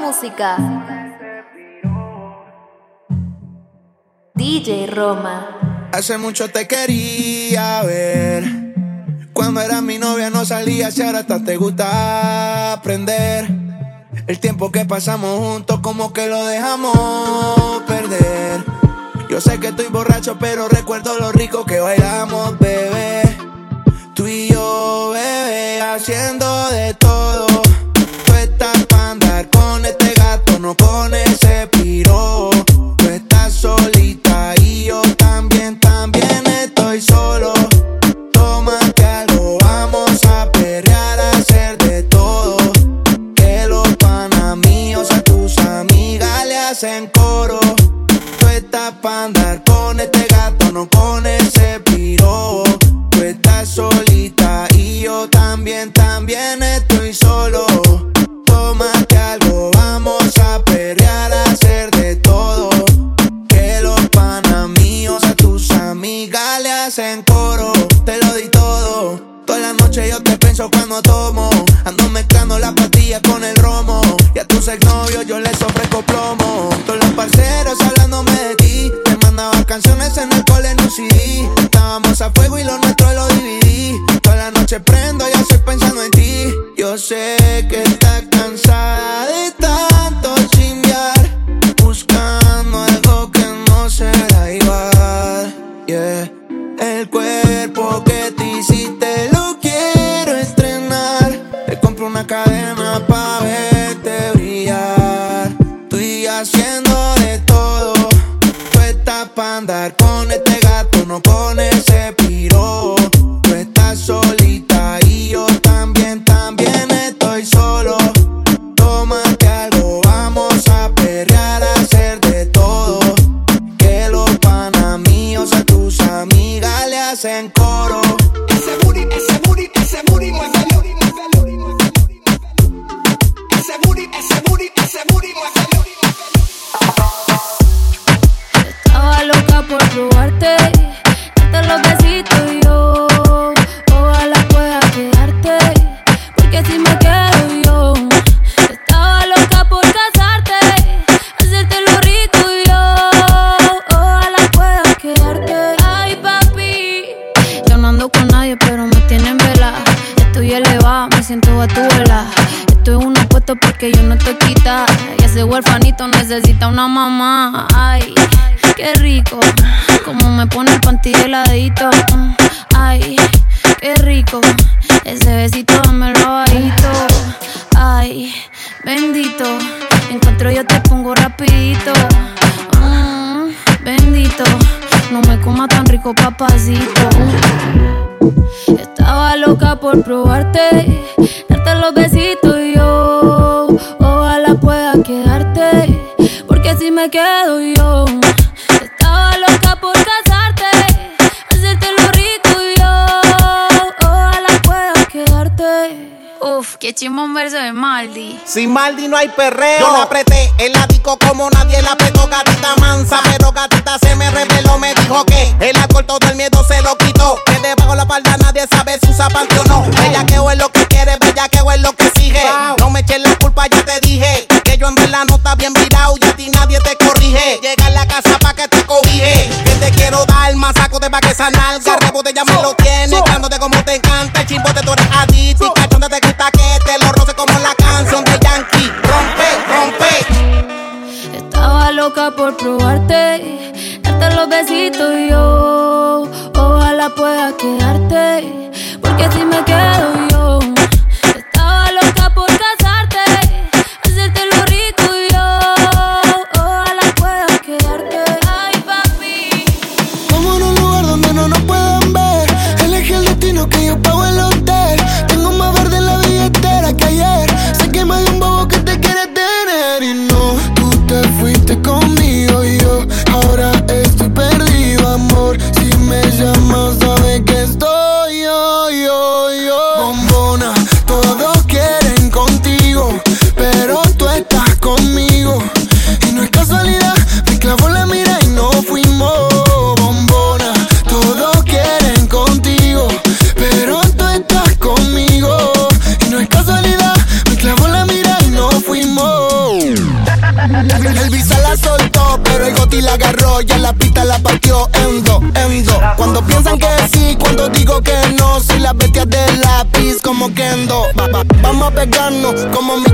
música. DJ Roma. Hace mucho te quería ver. Cuando eras mi novia no salías y ahora hasta te gusta aprender. El tiempo que pasamos juntos como que lo dejamos perder. Yo sé que estoy borracho pero recuerdo lo rico que bailamos, bebé. Tú y yo, bebé, haciendo de todo. no hay perreo. Yo la apreté el ático como nadie la apretó, gatita mansa. Pero gatita se me reveló, me dijo que el alcohol todo el miedo se lo quitó. Que debajo la palda nadie sabe si usa o no. Bellaqueo es lo que quiere, bellaqueo es lo que sigue. No me eches la culpa, ya te dije. Que yo en la nota bien virado y a ti nadie te corrige. Llega a la casa pa' que te cobije. Que te quiero dar más saco de pa' que sanar. Garrebo de ya me lo tiene, como te por probarte, darte los besitos y yo Pegarnos como mis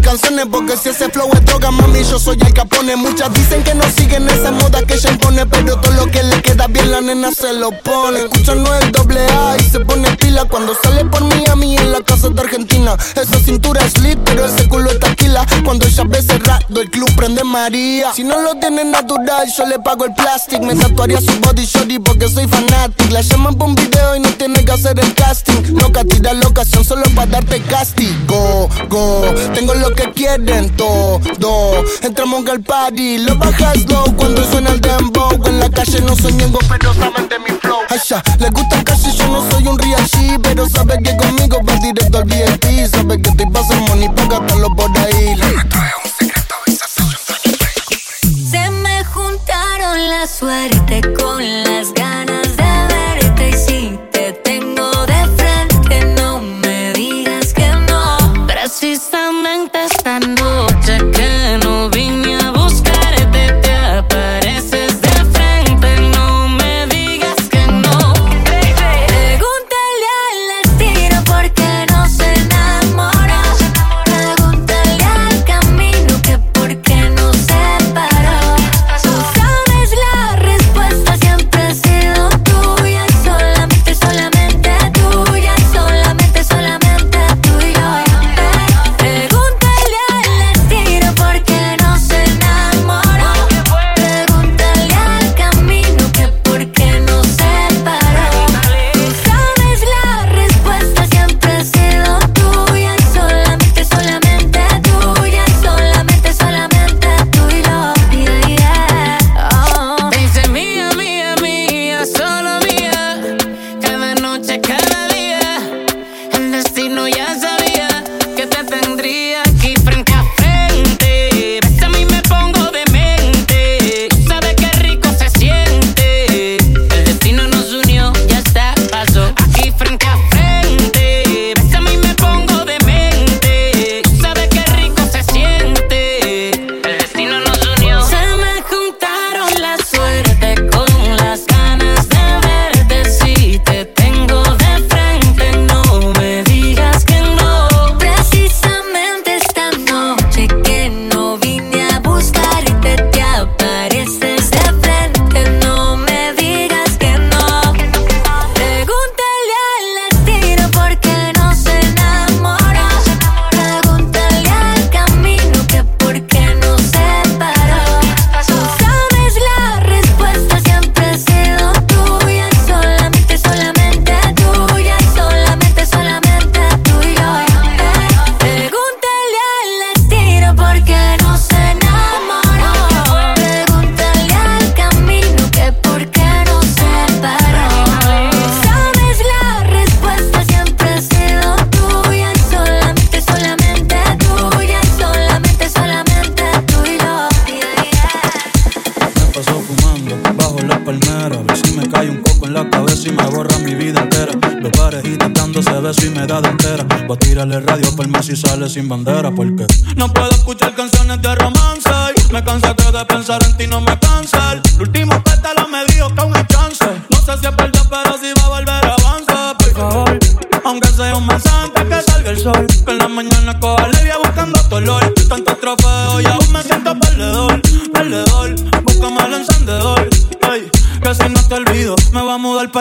Porque si ese flow es droga, mami, yo soy el capone. Muchas dicen que no siguen esa moda que ella impone. Pero todo lo que le queda bien, la nena se lo pone. Escucha no el doble A y se pone pila cuando sale por mí a mí en la casa de Argentina. Esa cintura es lit, pero ese culo es taquila. Cuando ella ve cerrado, el club prende María. Si no lo tiene natural, yo le pago el plástico. Me tatuaría su body shorty porque soy fanático. La llaman por un video y no tiene que hacer el casting. Loca, tira la ocasión solo para darte castigo. Go, tengo lo que quieren todo. Entramos al party, lo bajas low cuando suena el dembow. En la calle no soy miembro, pero saben de mi flow. Asha, les gusta casi, yo no soy un G, pero sabe que conmigo va directo al VIP. Sabe que estoy pasando money para gastarlo por ahí. Se me juntaron la suerte con las ganas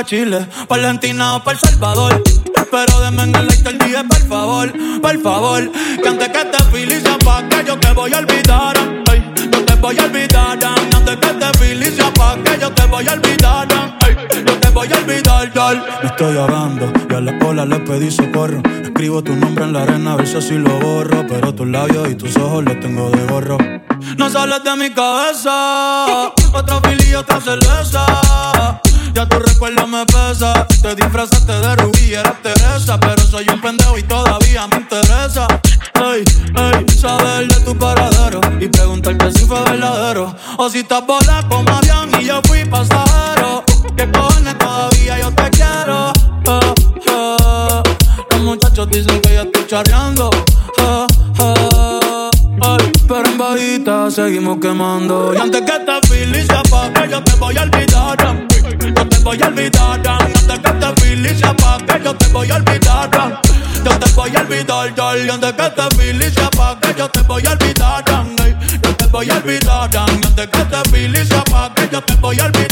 pa' Chile, pa' Argentina o pa' El Salvador. Pero denme en el día, por favor, por favor. Que antes que te felicia pa' que yo te voy a olvidar. Ey, yo te voy a olvidar. Antes que te felicia pa' que yo te voy a olvidar. Ey, yo te voy a olvidar. Me estoy ahogando y a la cola le pedí socorro. Escribo tu nombre en la arena, a ver si así lo borro. Pero tus labios y tus ojos los tengo de gorro. No sales de mi cabeza. Otra fili y otra cerveza. Ya tu recuerdo me pesa. Te disfrazaste de rubí, eres Teresa. Pero soy un pendejo y todavía me interesa. Ey, ey, saber de tu paradero y preguntarte si fue verdadero. O si estás volando como avión y yo fui pasajero. Que cojones todavía yo te quiero. Ah, ah. Los muchachos dicen que yo estoy charreando. Eh, pero en bajita seguimos quemando. Y antes que esta feliz Dale antes que te fili se apague, yo te voy a olvidar, Yo te voy a olvidar, antes que te fili se apague, yo te voy a olvidar.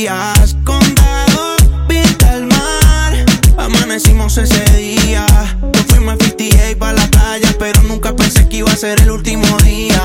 días. Condado, pinta el mar. Amanecimos ese día. Yo fuimos a 58 para la playa, pero nunca pensé que iba a ser el último día.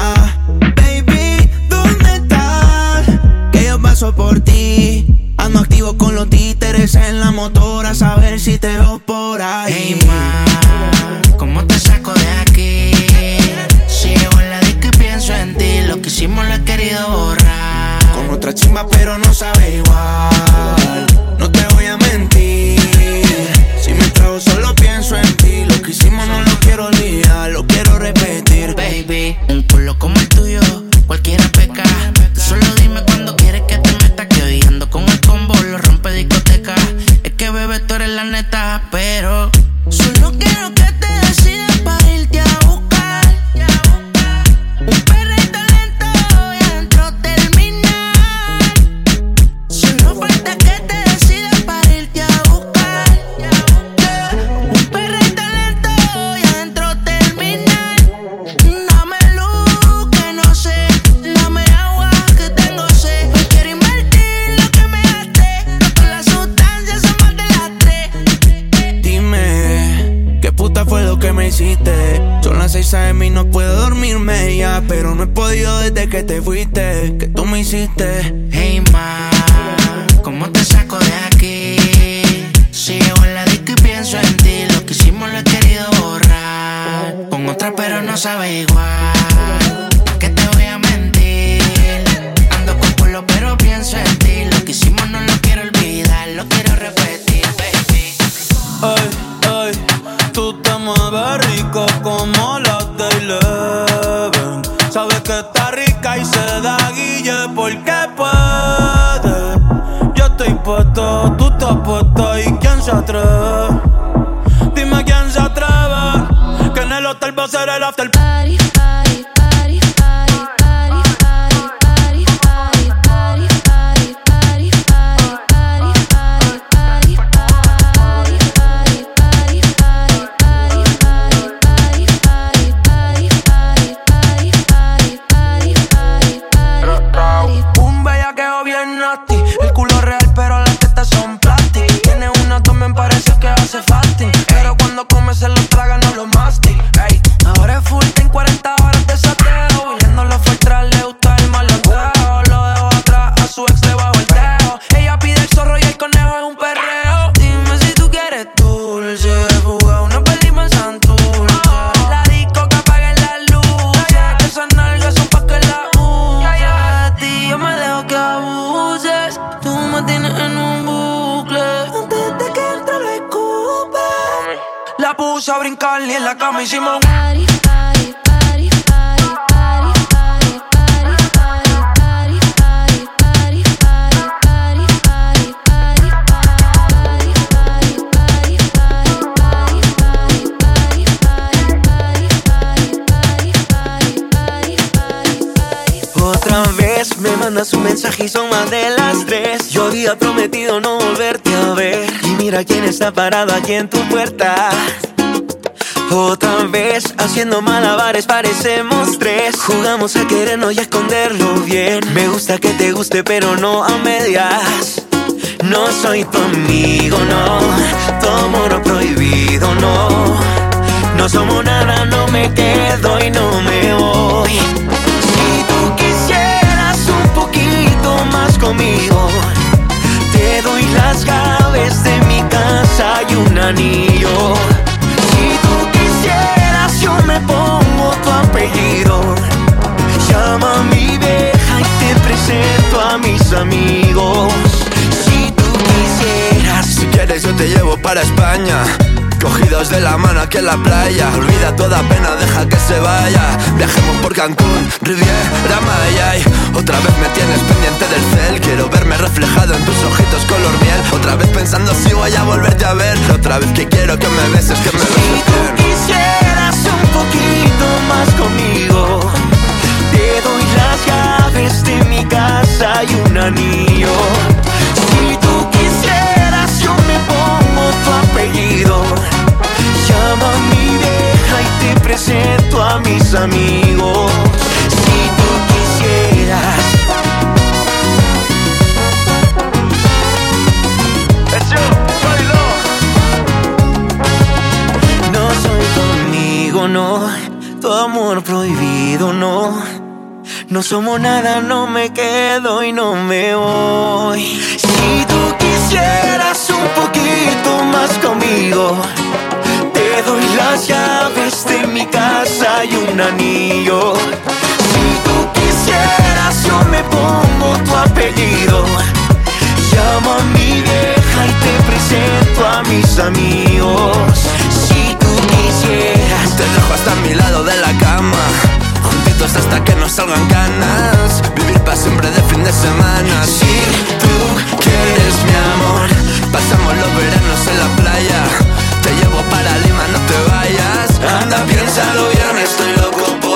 pero no a medias. No soy tu amigo, no. Tomo lo prohibido, no. No somos nada, no me quedo y no me voy. Si tú quisieras un poquito más conmigo, te doy las llaves de mi casa y un anillo. Si tú quisieras, yo me pongo tu apellido presento a mis amigos. Si tú quisieras, Si quieres yo te llevo para España. Cogidos de la mano aquí en la playa. Olvida toda pena, deja que se vaya. Viajemos por Cancún, Riviera Maya y Otra vez me tienes pendiente del cel. Quiero verme reflejado en tus ojitos color miel. Otra vez pensando si voy a volverte a ver. Otra vez que quiero que me beses, que me Si beses tú bien. quisieras un poquito más conmigo, las llaves de mi casa y un anillo. Si tú quisieras, yo me pongo tu apellido. Llama a mi vieja y te presento a mis amigos. Si tú quisieras. No soy tu amigo, no. Tu amor prohibido, no. No somos nada, no me quedo y no me voy. Si tú quisieras un poquito más conmigo, te doy las llaves de mi casa y un anillo. Si tú quisieras, yo me pongo tu apellido. Llama a mi vieja y te presento a mis amigos. Si tú quisieras, Te dejo hasta mi lado de la cama Hasta que nos salgan ganas. Vivir para siempre de fin de semana. Si tú quieres mi amor Pasamos los veranos en la playa. Te llevo para Lima, no te vayas. Anda, piénsalo bien, estoy loco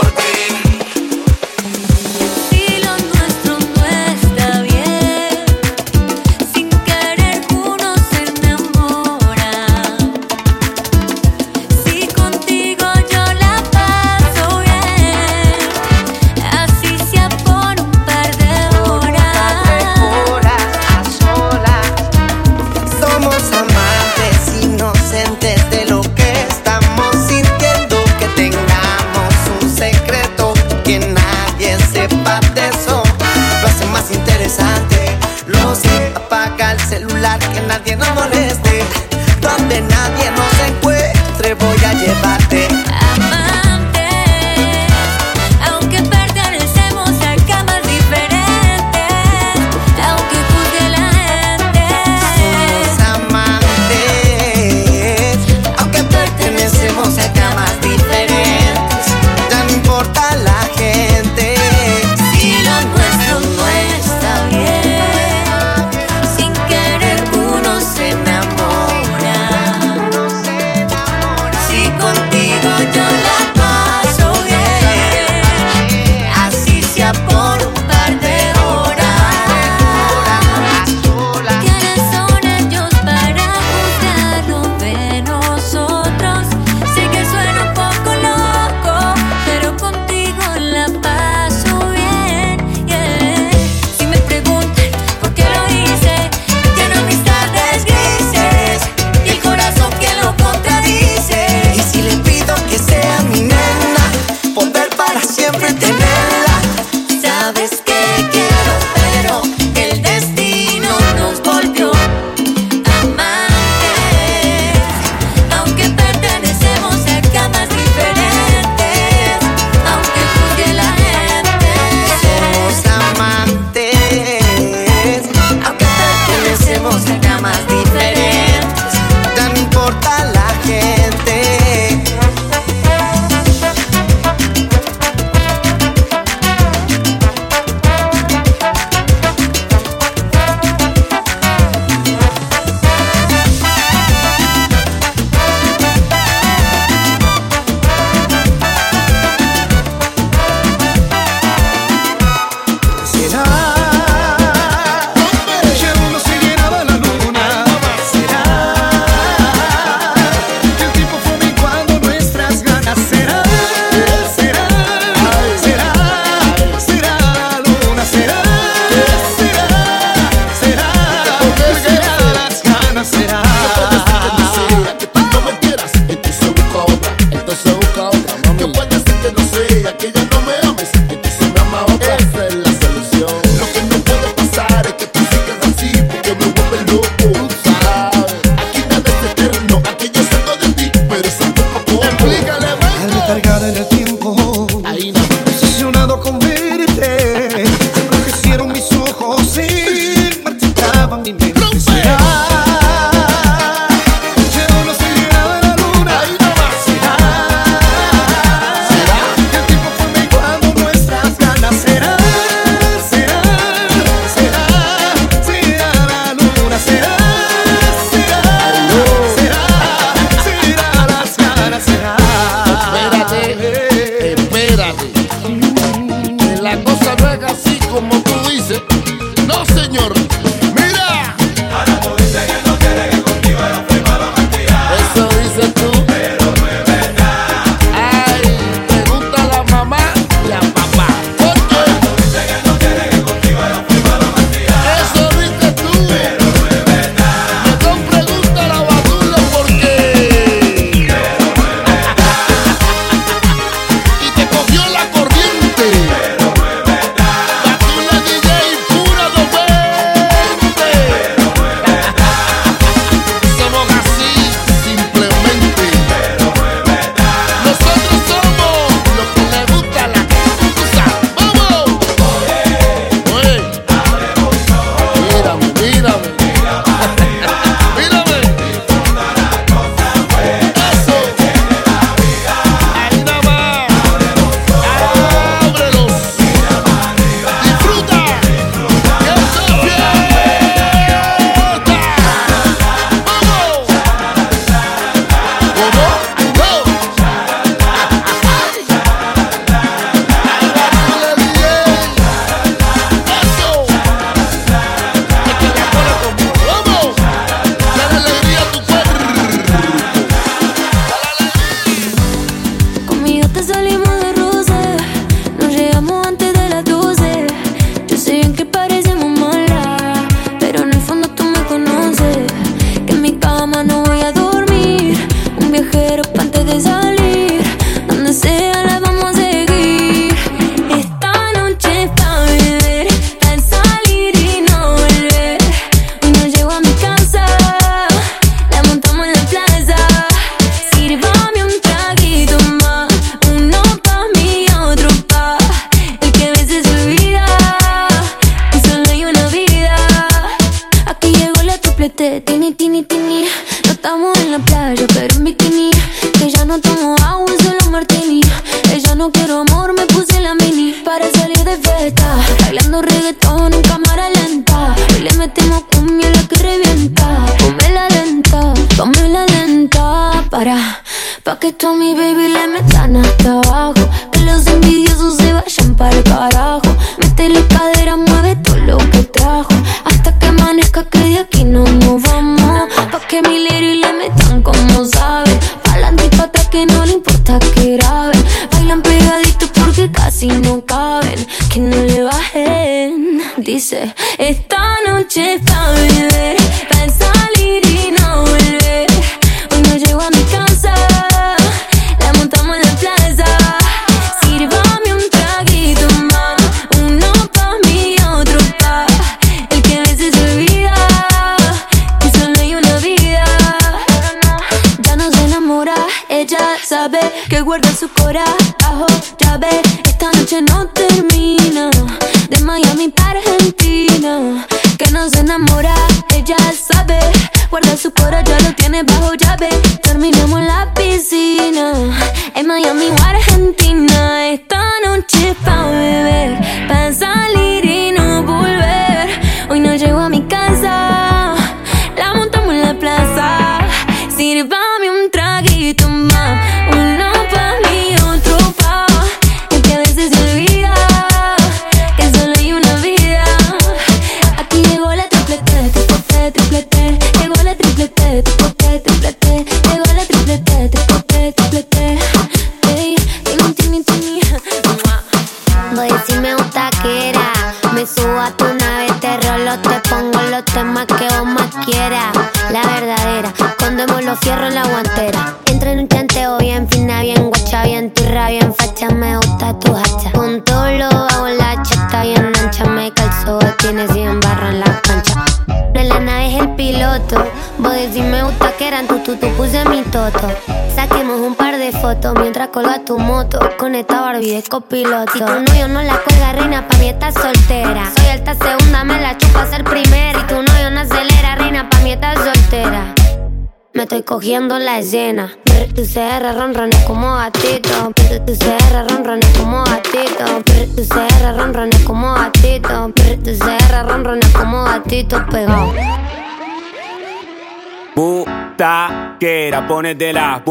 copiloto. Si tu novio no la cuelga, reina, pa' mí estás soltera. Soy alta segunda, me la chupo a ser primera. Si tu novio no acelera, reina, pa' mí estás soltera. Me estoy cogiendo la escena. Brr, Tu CR ronrones como gatito. Tu CR ronrones como gatito. Tu CR ronrones como gatito. Tu CR ronrones como gatito pegado. Butaquera, ponete la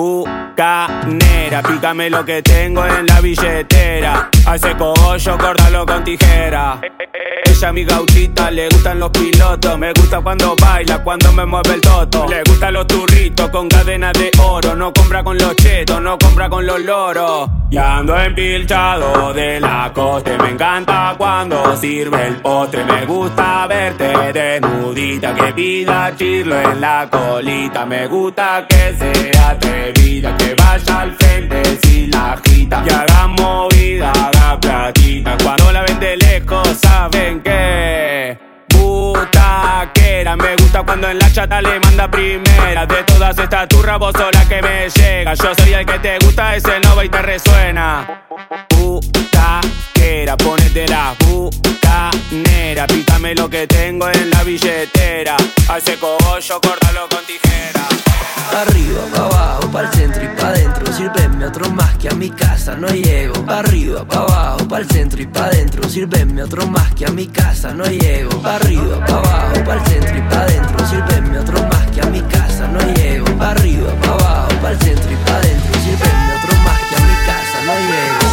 bucanera. Pícame lo que tengo en la billetera. Hace cogollo, córtalo con tijera. Ella, mi gauchita, le gustan los pilotos. Me gusta cuando baila, cuando me mueve el toto. Le gustan los turritos con cadenas de oro. No compra con los chetos, no compra con los loros. Y ando empilchado de la costa. Me encanta cuando sirve el postre. Me gusta verte desnudita. Que pida chirlo en la colita. Me gusta que sea atrevida. Que vaya al frente si la agita. Que haga movida, haga platita. Cuando la ven de lejos, saben que. Butaquera, me gusta cuando en la chata le manda primera. De todas estas turras, vos que me llega. Yo soy el que te gusta, ese no y te resuena. Butaquera, ponete la bucanera. Pícame lo que tengo en la billetera. Hace cogollo, córtalo con tijera. Arriba, pa' abajo, pa'l centro y pa' dentro. Sírveme otro más que a mi casa no llego. Arriba, pa' abajo, pa'l centro y pa' dentro. Sírveme otro más que a mi casa no llego. Arriba, pa' abajo, pa'l centro y pa' dentro. Sírveme otro más que a mi casa no llego. Arriba, pa' abajo, pa'l centro y pa' dentro. Sírveme otro más que a mi casa no llego.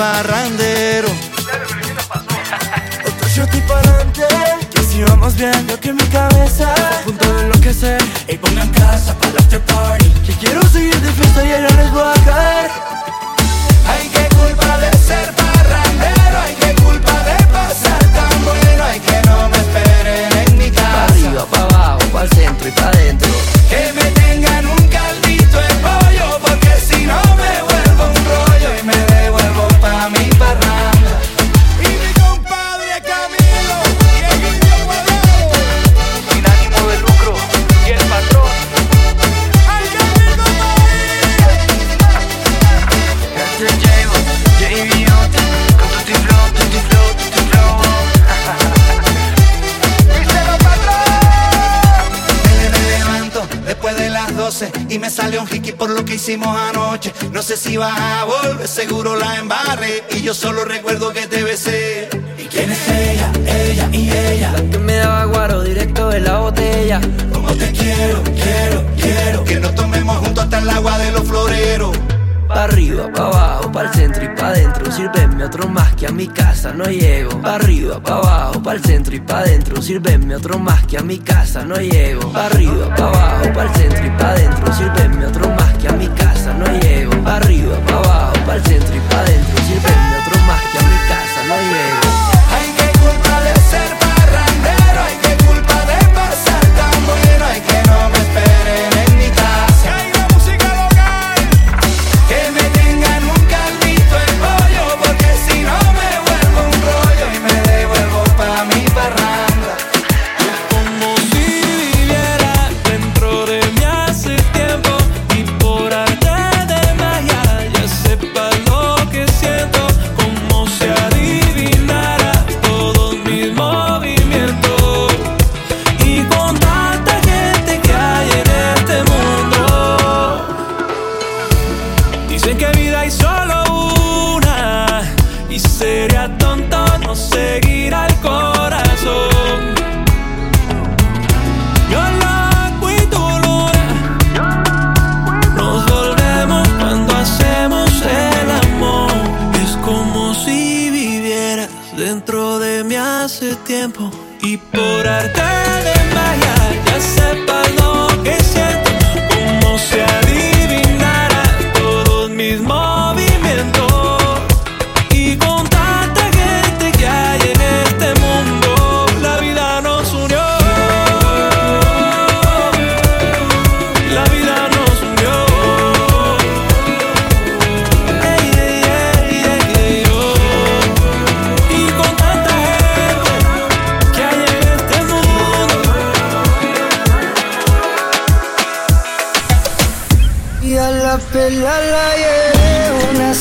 Parrandero. Otro shot y pa'lante Que si vamos viendo que mi cabeza. A punto de enloquecer Y pongan casa para el after party. Que quiero seguir de fiesta y allá les voy a caer. Ay, qué culpa de ser parrandero Ay, qué culpa de pasar tan bueno. Ay, que no me esperen en mi casa. Arriba, pa' abajo, pa'l centro y pa' dentro. Que me hicimos anoche. No sé si vas a volver, seguro la embarré y yo solo recuerdo que te besé. ¿Y quién es ella? Ella y ella. La que me daba guaro directo de la botella. Como te quiero, quiero, quiero. Que nos tomemos juntos hasta el agua de los floreros. Pa' arriba, pa' abajo, pa'l centro y pa' dentro. Sírveme otro más que a mi casa no llego. Pa' arriba, pa' abajo, pa'l centro y pa' dentro. Sírveme otro más que a mi casa no llego. Pa' arriba, pa' abajo, pa'l centro y pa' dentro. Sírveme otro más no llego. Pa' arriba, pa' abajo, pa'l centro y pa' dentro. Sírveme otro más que a mi casa no llego. Perla la llevé, una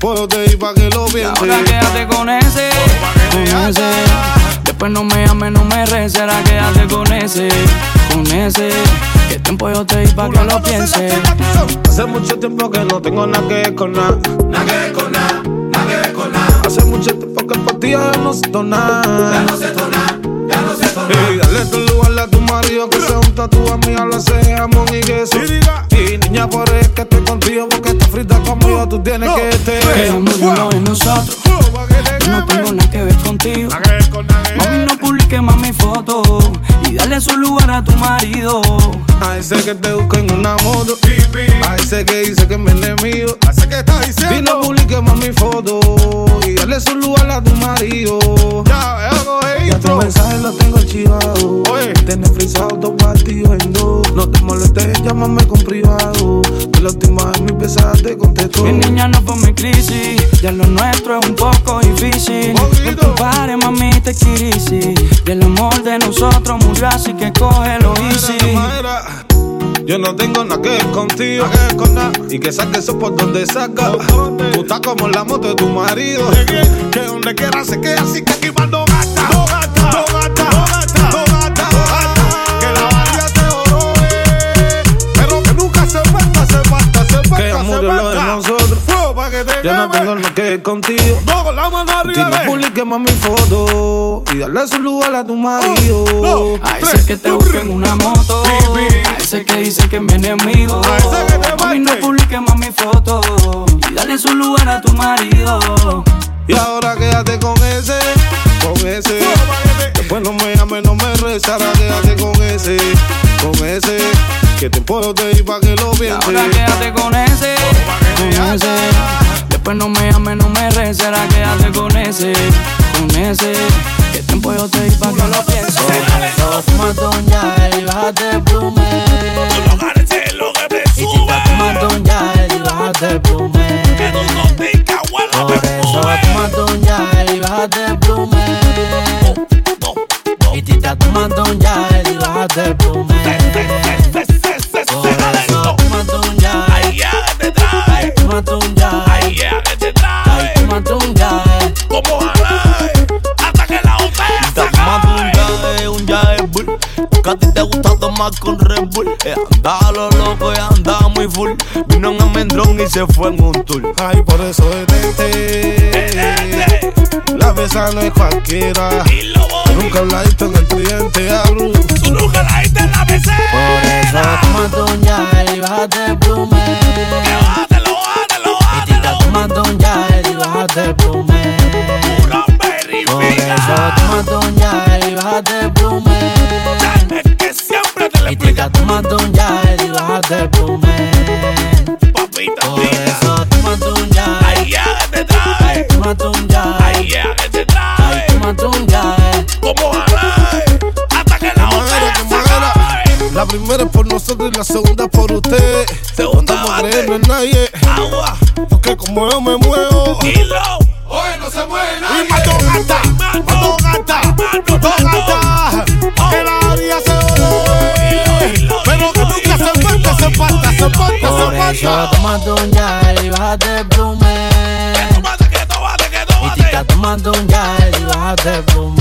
Que te puedo ir pa' que lo pienses. Ahora quédate con ese, con ese. Después no me llames, no me reces, ahora quédate con ese, con ese. Que tiempo yo te di pa' que lo pienses. Hace mucho tiempo que no tengo nada que ver con nada. Nada que ver con nada, nada que ver con nada. Hace mucho tiempo que por ti ya no siento nada. Ya no siento nada. Y dale tu lugar a tu marido que sea un tatu amiga, lo hace jamón y queso. Y niña, por eso es que contigo porque estás frita conmigo, tú tienes que estar. Que el mundo no es nosotros. Yo no tengo nada que ver contigo. Mami, no publique más mi foto. Y dale su lugar a tu marido. A ese que te busca en una moto. A ese que dice que es mi enemigo. A ese que está diciendo. Y no publique más mi foto. Y dale su lugar a tu marido. Ya, ya tu mensaje lo tengo archivado. Tienes frisado dos partidos en dos. No te molestes, llámame con privado. La última vez mi pesada te contestó. Mi niña no fue mi crisis. Ya lo nuestro es un poco difícil. Que tu padre, mami, te quirisi. Y el amor de nosotros murió, así que cógelo easy. Yo no tengo nada que ver contigo. Y que saques eso por donde saca. Tú estás como la moto de tu marido. Que donde quiera se queda así que aquí va no. Yo no tengo nada que ver contigo. No, con la mano Y arriba. no ve. publiques más mi foto. Y darle su lugar a tu marido. A ese que te busca en una moto. A ese que dice que es mi enemigo. Mami, no publique más mi foto. Y dale su lugar a tu marido. Y ahora quédate con ese, con ese. Después no me llames, no me rezará, quédate con ese, con ese. Que te puedo ir pa' que lo pienses. Ahora quédate con ese, con ese. Después no me llames, no me reces, ahora quédate con ese, con ese. Que tiempo yo te di pa' que lo pienses. Toma doña y bájate el plume. Y si te tomas doña y bájate el plume. Por eso toma doña y bájate el plume. Y te tomas doña y bájate el plume. Tomar con Red Bull eh, Andaba a lo loco y andaba muy full Vino en almendrón y se fue en un tour Ay, por eso detente. La besa no es cualquiera. Nunca la diste en el cliente, hablo. Tú nunca la diste en la BC. Por eso toma doña y bájate el plume. Bájatelo, bájatelo, Y si te tomas doña y bájate el plume. Por eso toma doña y bájate el plume. Si te tomas doña y bájate el plume. Por eso toma doña Ay, ya que te trae. toma doña Ay, ya que te trae. toma doña Como jalae. Hasta que la botella se acabe. La primera es por nosotros y la segunda es por usted. Segunda no creerlo en nadie. Agua. Porque como yo me muevo. Dilo. Hoy no se mueve Y mató gata. Por se eso falta. toma doña y bájate el plume. Tómate, que tómate, que Y si tómate. te tomas doña y bájate el plume.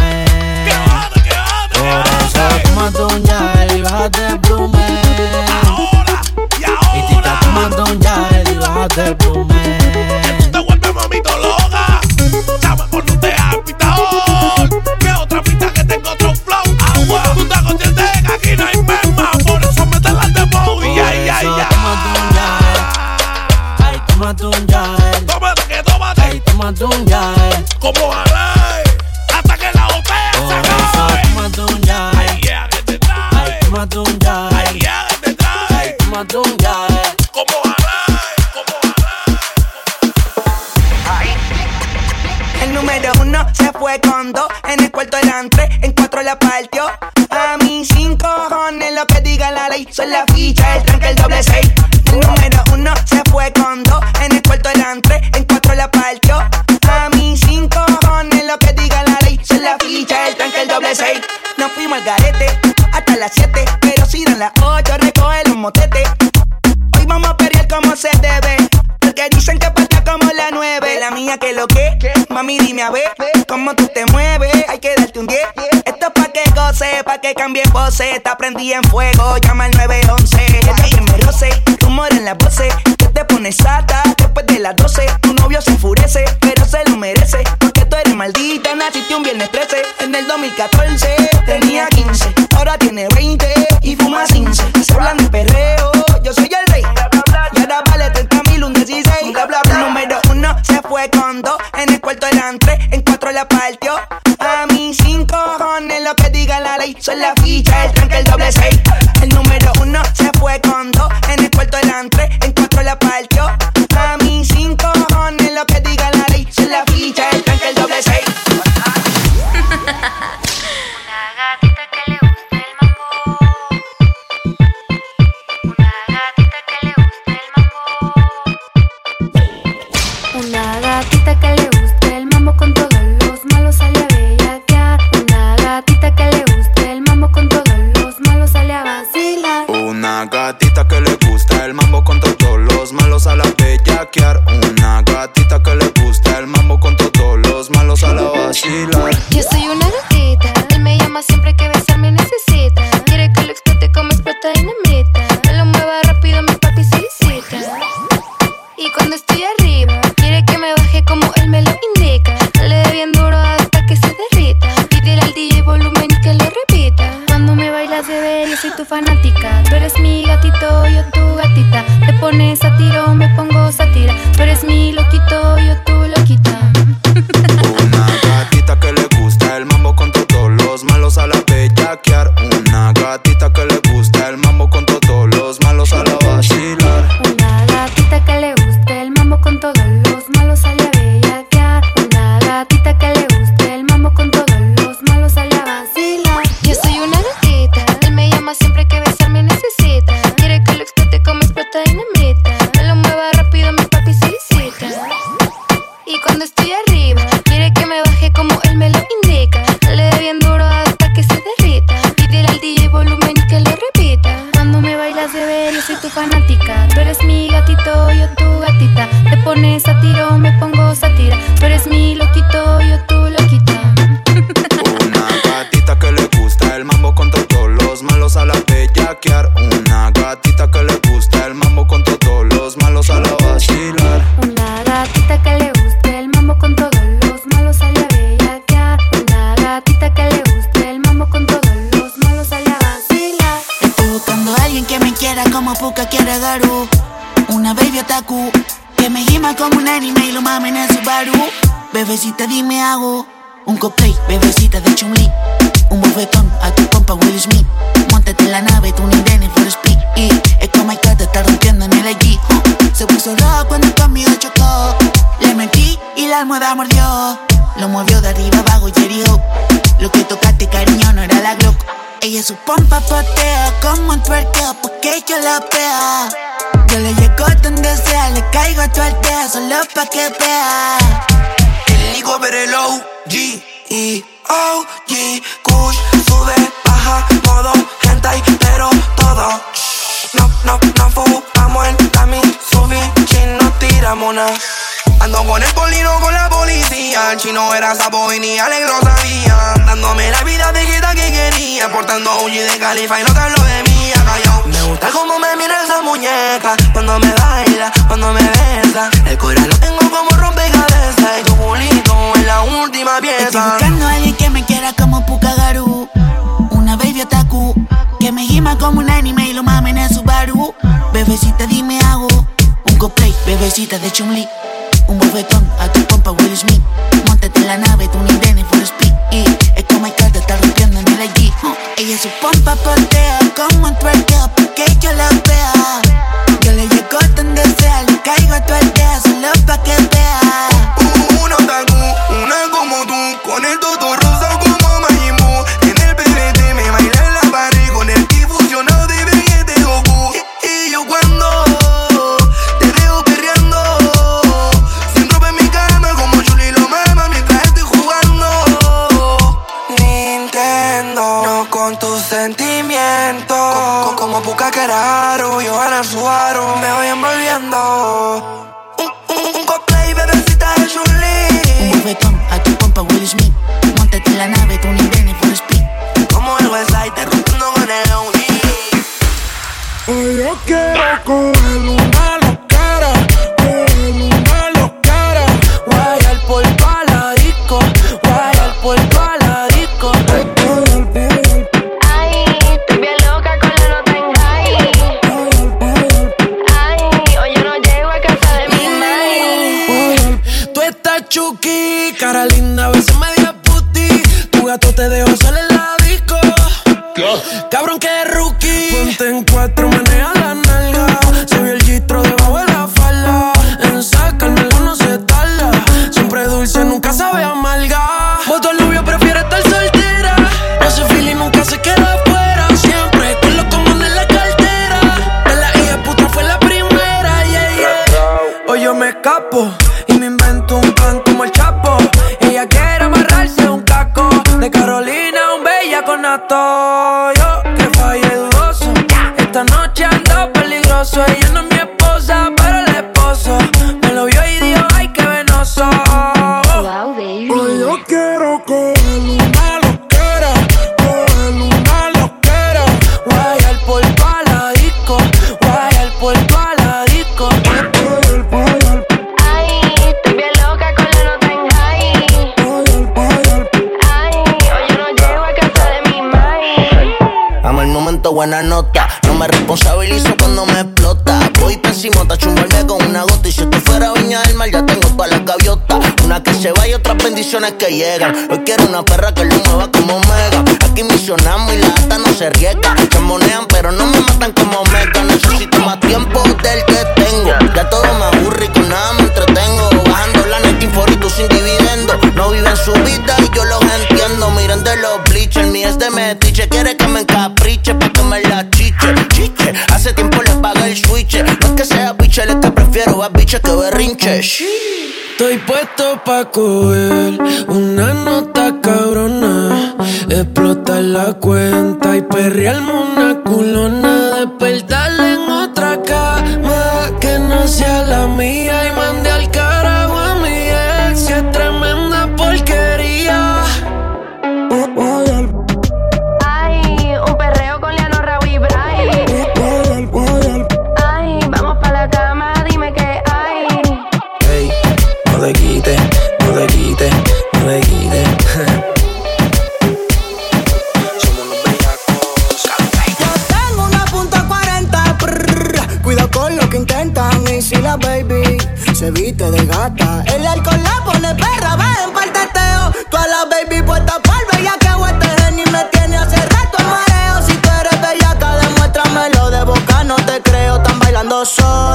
Pose. Te quero com bendiciones que llegan. Hoy quiero una perra que lo mueva como mega. Aquí misionamos y la hasta no se riega. Se monean, pero no me matan como mega. Necesito más tiempo del que tengo. Ya todo me aburre y con nada me entretengo. Bajando la net inforito sin dividendo. No viven su vida y yo los entiendo. Miren de los bleachers, mi es de metiche. Quiere que me encapriche pa' que me la chiche. Chiche, hace tiempo le paga el switch. No es que sea biche, es que prefiero a biche que berrinche. Estoy puesto pa' coger una nota cabrona, explotar la cuenta y perrearme una culona. El alcohol la pone perra, va en parteteo. a la baby puestas palma y que este genio me tiene hace rato mareo. Si tú eres bellaca, demuéstramelo de boca, no te creo. Están bailando solo.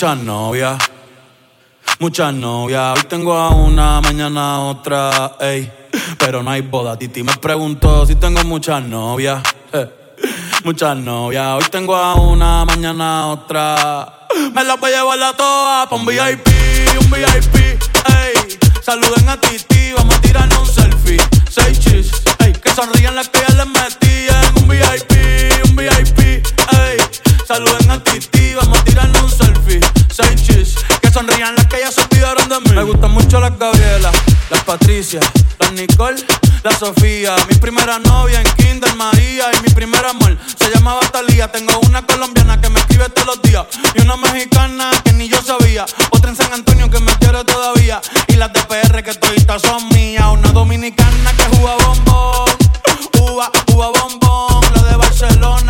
Muchas novias. Muchas novias. Hoy tengo a una, mañana otra, ey. Pero no hay boda. Titi me preguntó si tengo muchas novias. eh. Muchas novias. Hoy tengo a una, mañana otra. Me las voy a llevar a todas pa' un VIP, un VIP, ey. Saluden a Titi, vamos a tirarnos un selfie. Seis chis, ey. Que sonrían las que les metí en un VIP, un VIP, ey. Saluden a Titi, vamos a tirarnos un selfie. Seis chis, que sonrían las que ya se olvidaron de mí. Me gustan mucho las Gabriela, las Patricia, las Nicole, la Sofía. Mi primera novia en Kinder María y mi primer amor se llamaba Talía. Tengo una colombiana que me escribe todos los días y una mexicana que ni yo sabía. Otra en San Antonio que me quiere todavía y las de PR que toditas son mías. Una dominicana que juega bombón, uva, uva bombón. La de Barcelona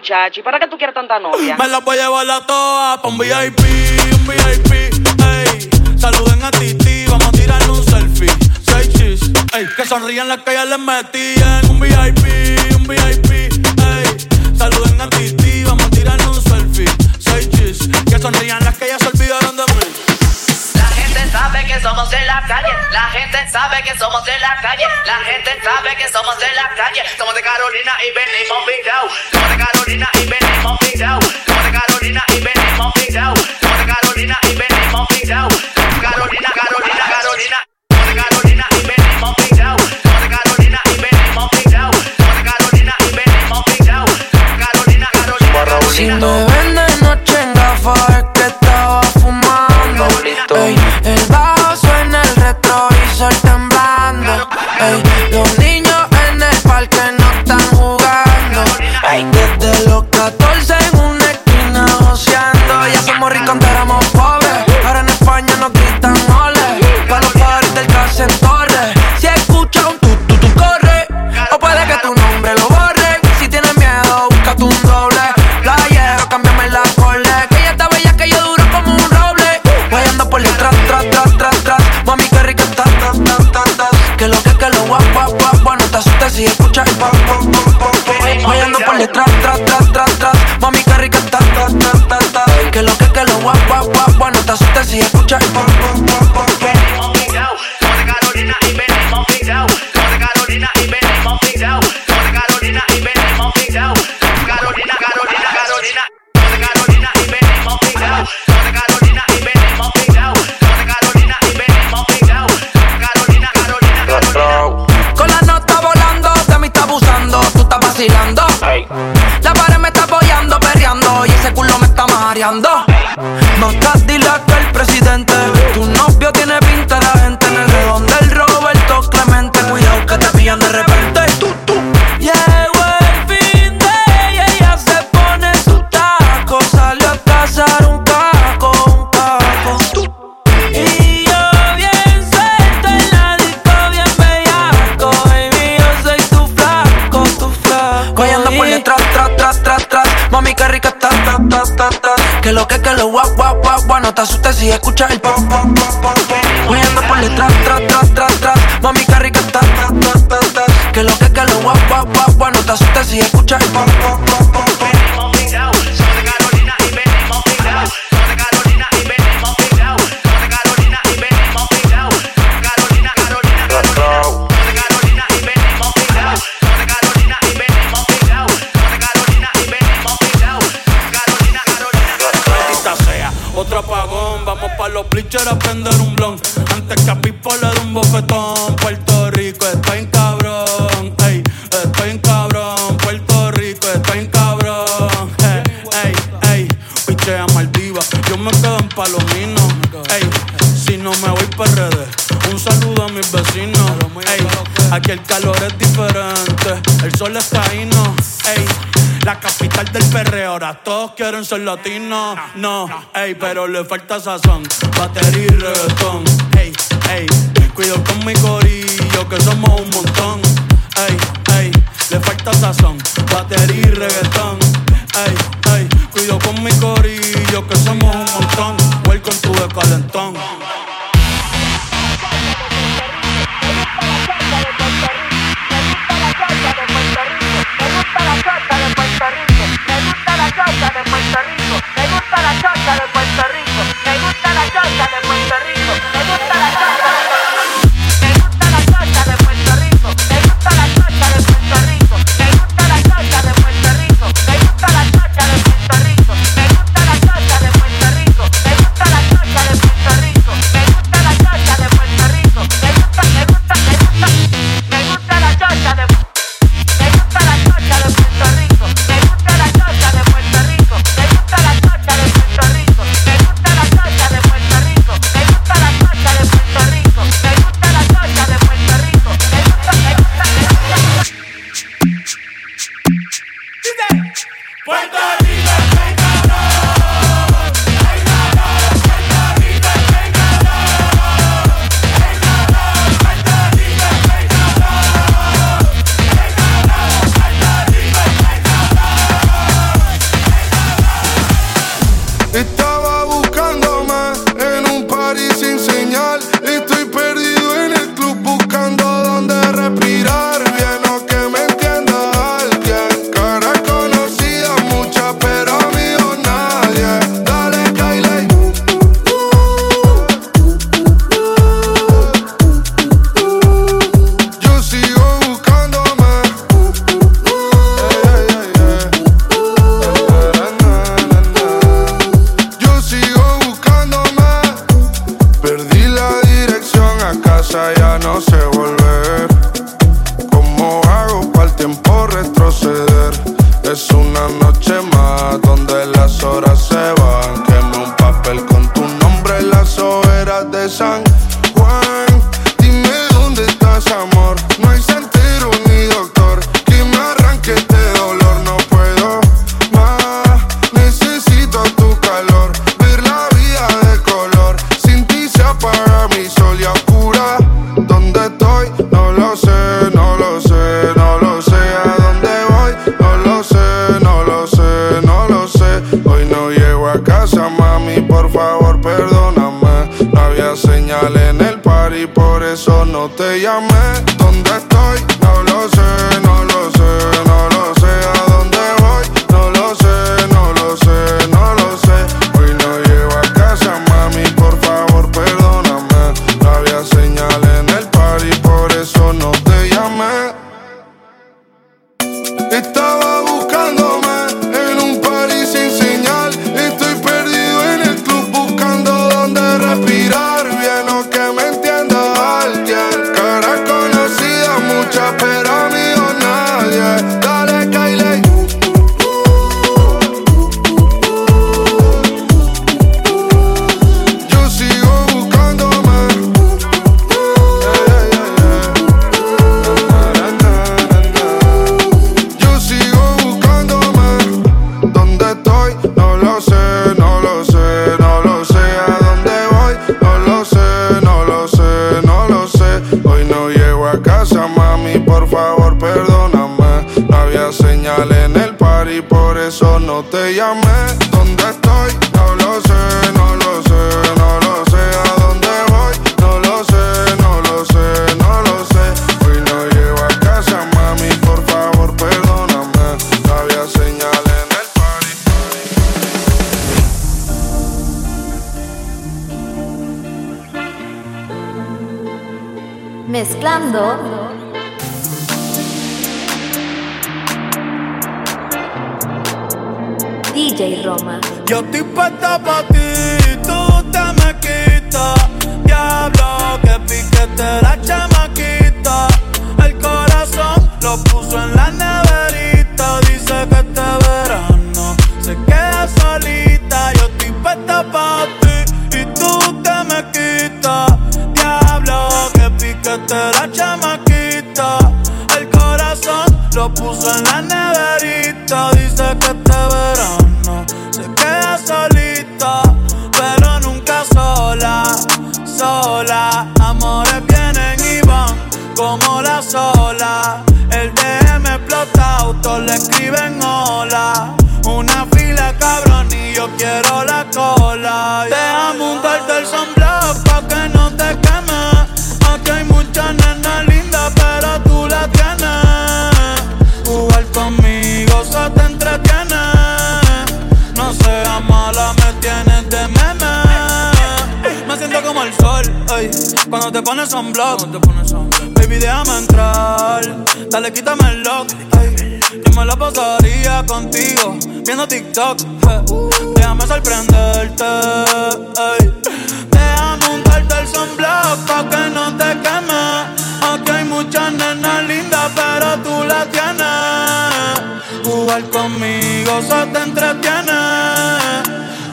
Muchacho, ¿y para qué tú quieres tanta novia? Me las voy a llevar a todas pa' un VIP, un VIP, ey. Saluden a Titi, vamos a tirarle un selfie. Seis chis, ey. Que sonrían las que ya les metí en un VIP, un VIP, ey. Saluden a Titi, vamos a tirarle un selfie. Seis chis, que sonrían la gente sabe que somos de la calle, la gente sabe que somos de la calle, la gente sabe que somos de la calle, somos de Carolina y venimos pintao, somos de Carolina y venimos pintao, somos de Carolina y venimos pintao, somos de Carolina y venimos pintao, Carolina, Carolina, Carolina, somos de Carolina y venimos pintao, somos de Carolina y venimos pintao, somos de Carolina y venimos pintao, Carolina, Carolina, Carolina. Si me ven de noche en gafas es que estaba fumando. Ey, like Desde los 14 dale tras, tras, tras, tras, tras. Mami, qué rica ta, ta, ta, ta, ta. Que lo que, que lo guap, guap, guap, guap. No te asustes si escuchas el pam, pam, pam. te asustes si escuchas el pop, pop, quieren ser latinos, no, ey, pero le falta sazón, batería y reggaetón, ey, ey, cuido con mi corillo que somos un montón, ey, ey, le falta sazón, batería y reggaetón, ey, ey, cuido con mi corillo que somos un montón, welcome to the calentón. hora sola. El DM explota, todos le escriben hola. Una fila cabrón y yo quiero la cola. Déjame untarte el sombrero pa' que no te queme. Aquí hay muchas nenas lindas, pero tú la tienes. Jugar conmigo se te entretiene. No seas mala, me tienes de meme. Me siento como el sol, ey, cuando te pones un blog. Déjame entrar. Dale, quítame el lock. Ay. Yo me la pasaría contigo viendo TikTok. Déjame sorprenderte. Ay. Déjame untarte el sunblock pa' que no te queme. Aquí hay muchas nenas lindas, pero tú la tienes. Jugar conmigo se te entretiene.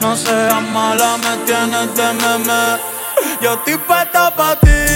No seas mala, me tienes de meme. Yo estoy puesta pa' ti.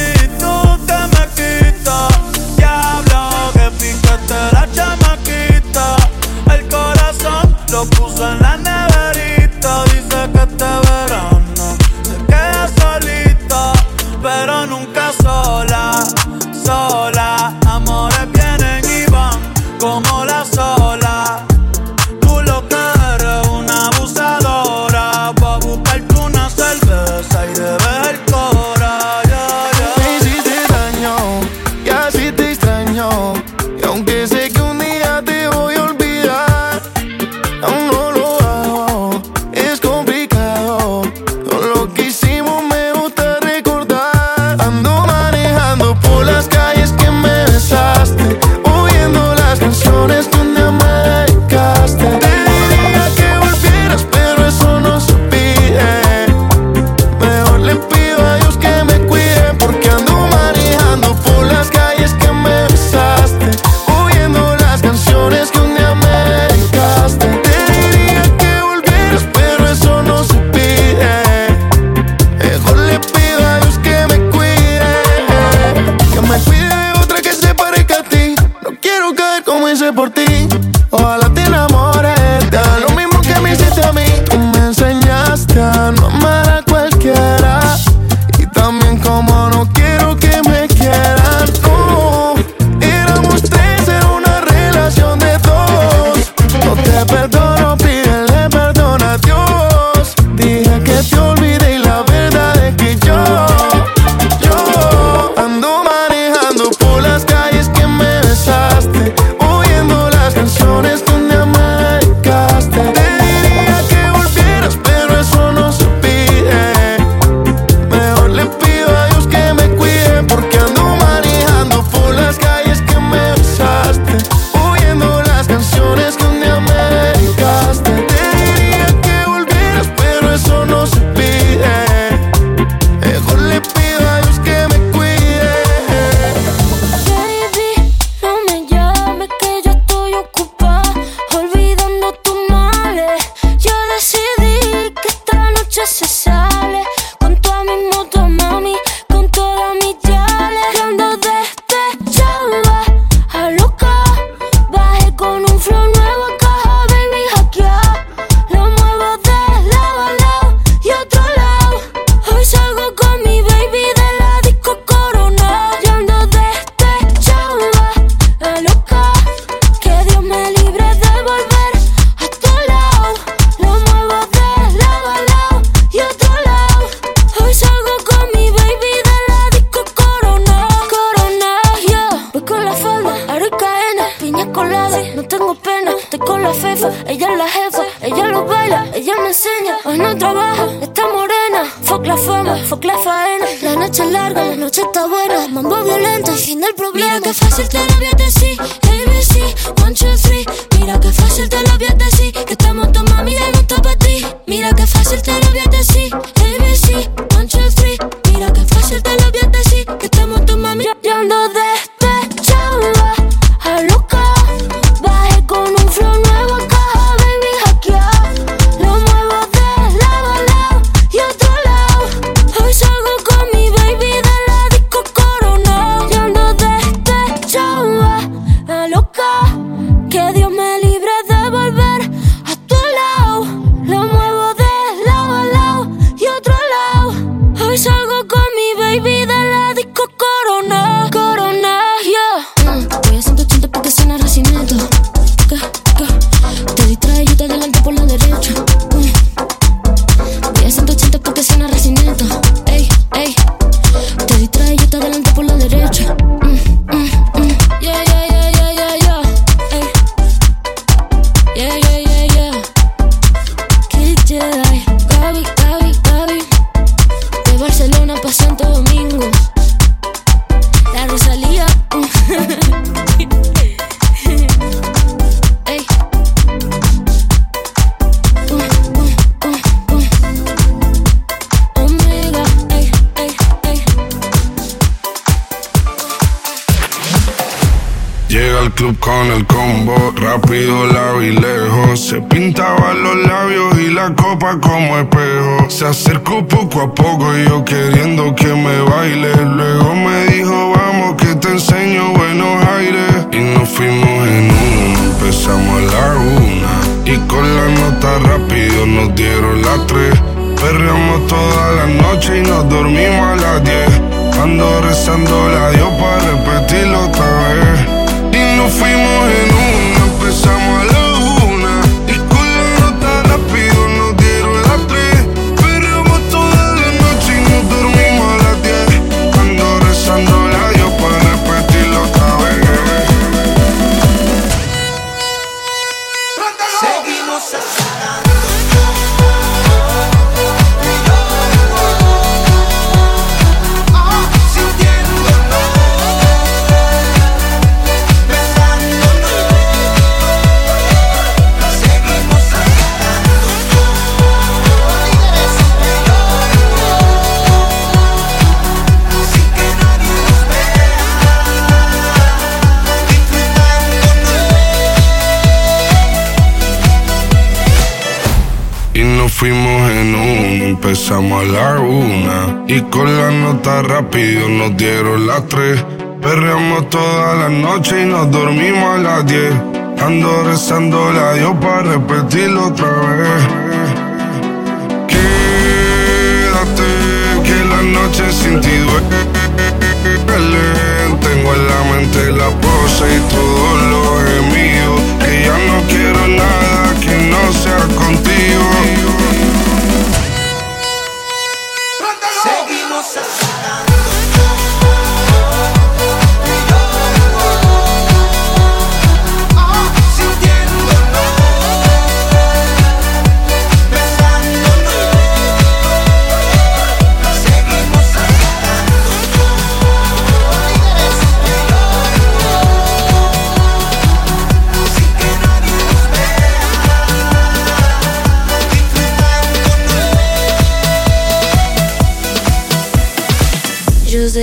Yo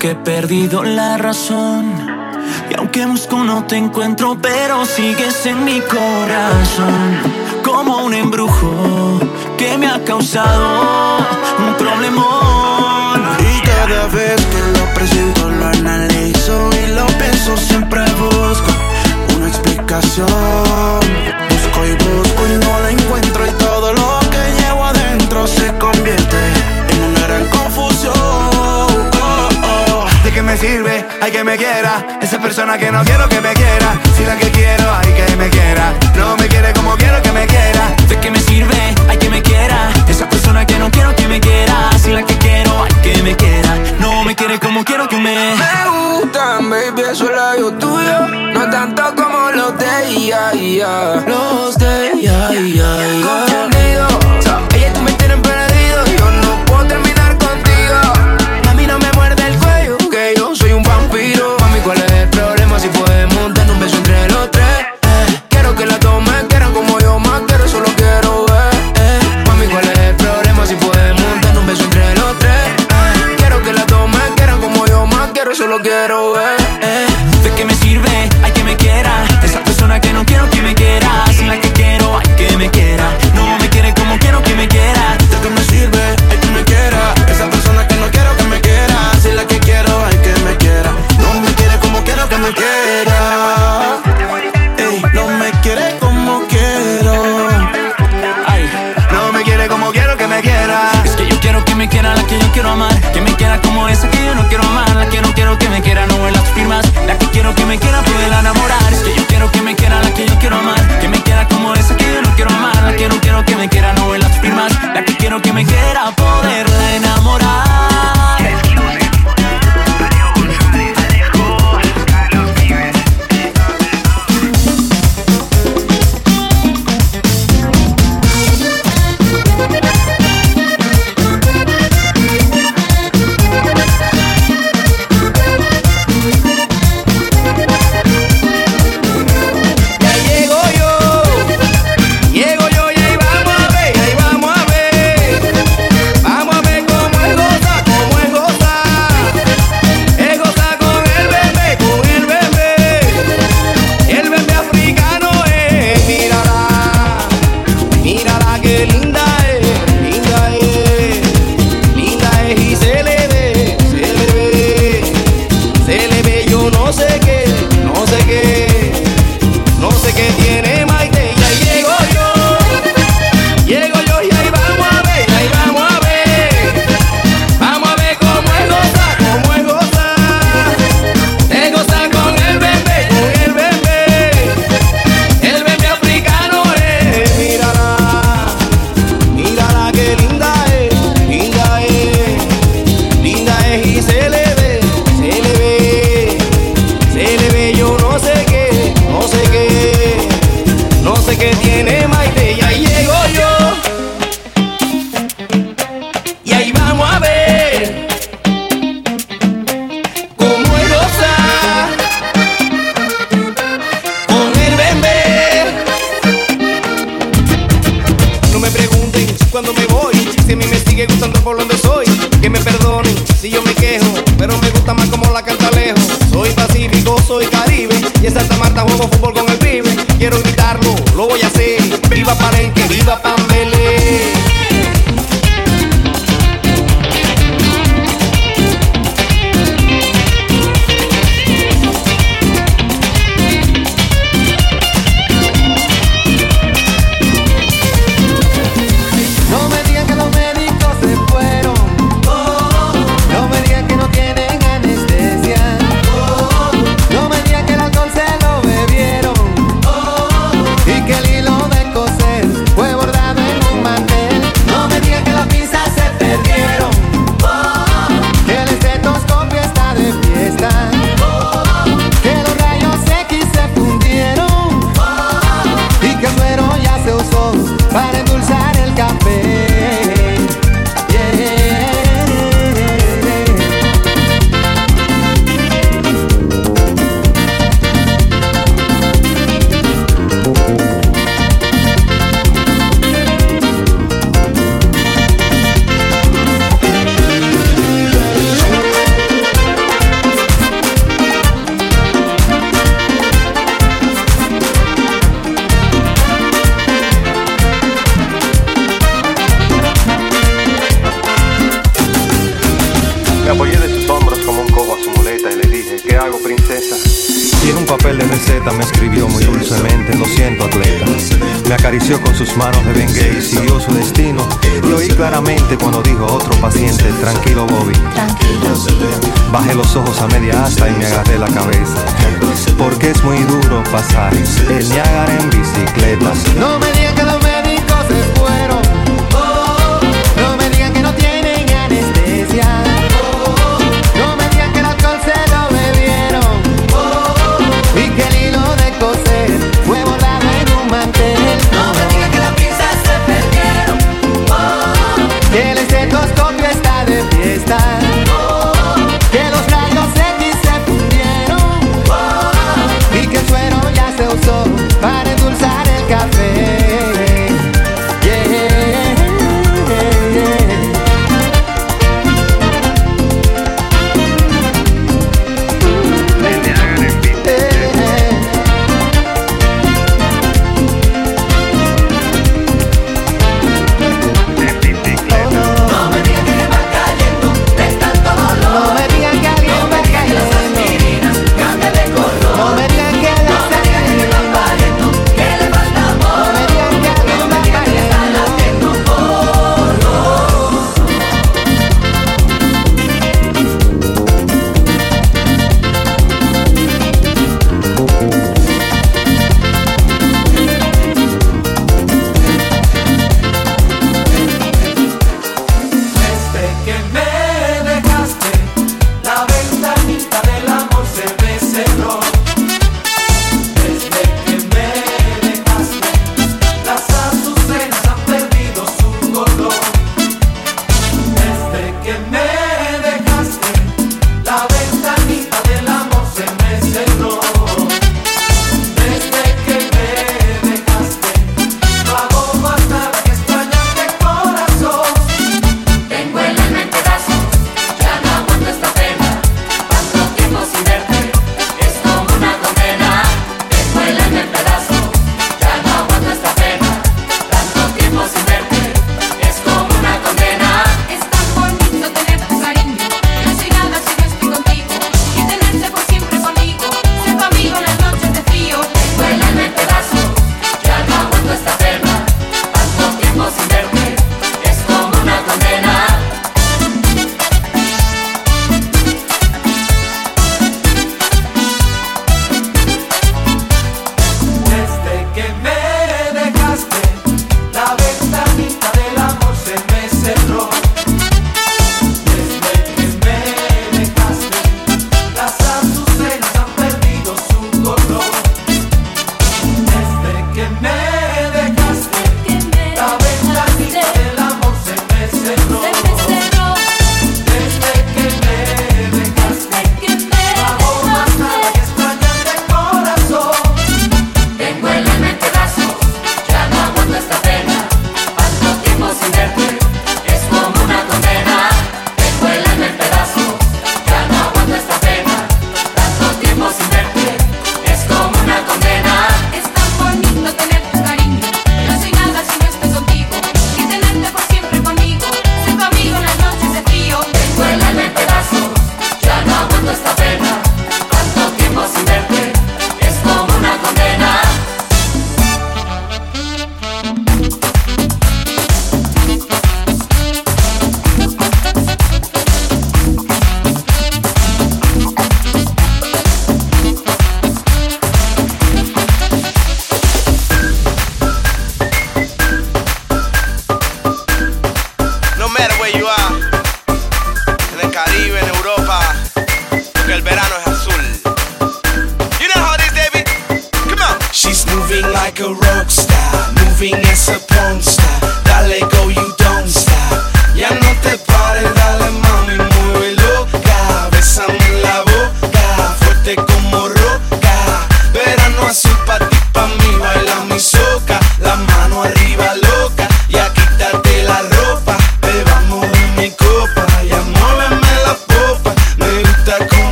que he perdido la razón. Y aunque busco no te encuentro, pero sigues en mi corazón. Como un embrujo que me ha causado un problemón. Y cada vez que lo presento lo analizo y lo pienso, siempre busco una explicación. sirve, hay que me quiera. Esa persona que no quiero que me quiera. Si la que quiero, hay que me quiera. No me quiere como quiero que me quiera. ¿De qué me sirve? Hay que me quiera. Esa persona que no quiero que me quiera. Si la que quiero, hay que me quiera. No me quiere como quiero que me. Me gustan, baby, eso es labio tuyo. No tanto como los de ella, yeah, yeah. Los de ella, yeah,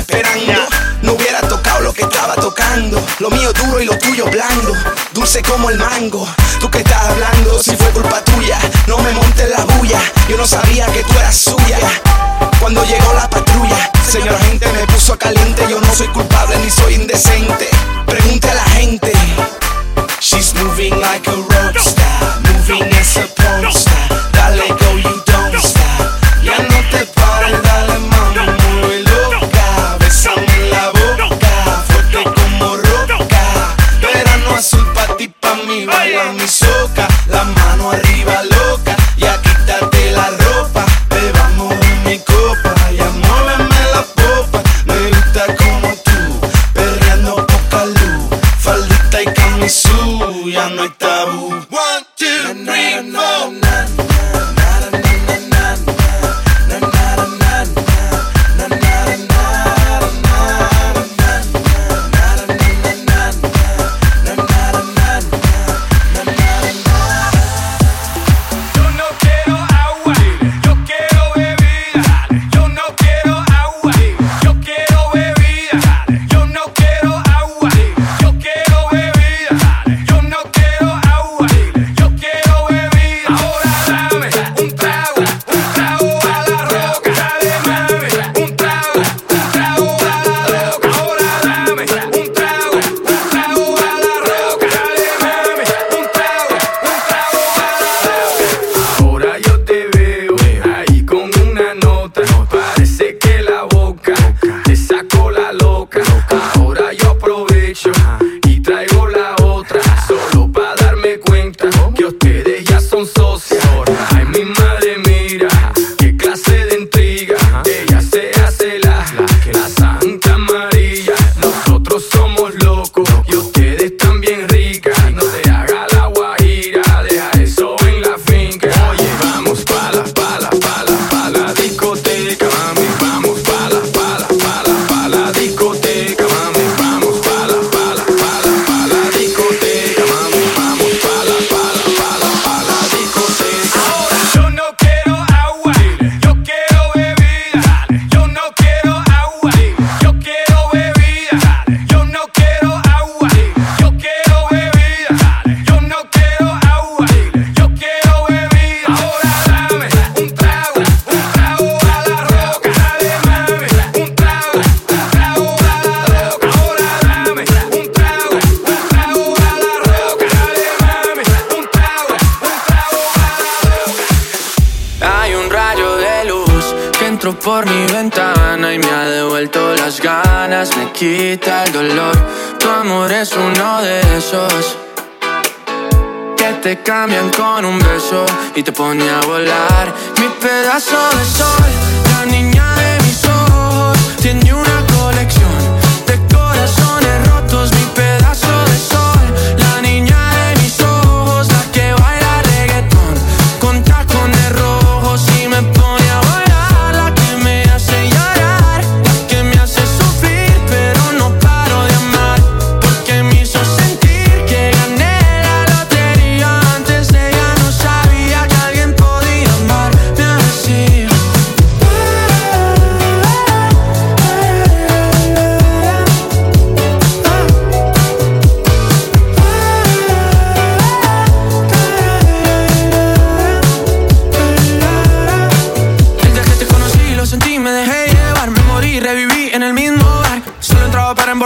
esperando. No hubiera tocado lo que estaba tocando. Lo mío duro y lo tuyo blando. Dulce como el mango. Tú que estás hablando, si fue culpa tuya. No me montes la bulla. Yo no sabía que tú eras suya. Cuando llegó la patrulla, señora gente me puso caliente. Yo no soy culpable ni soy indecente. Pregunte a la gente. She's moving like a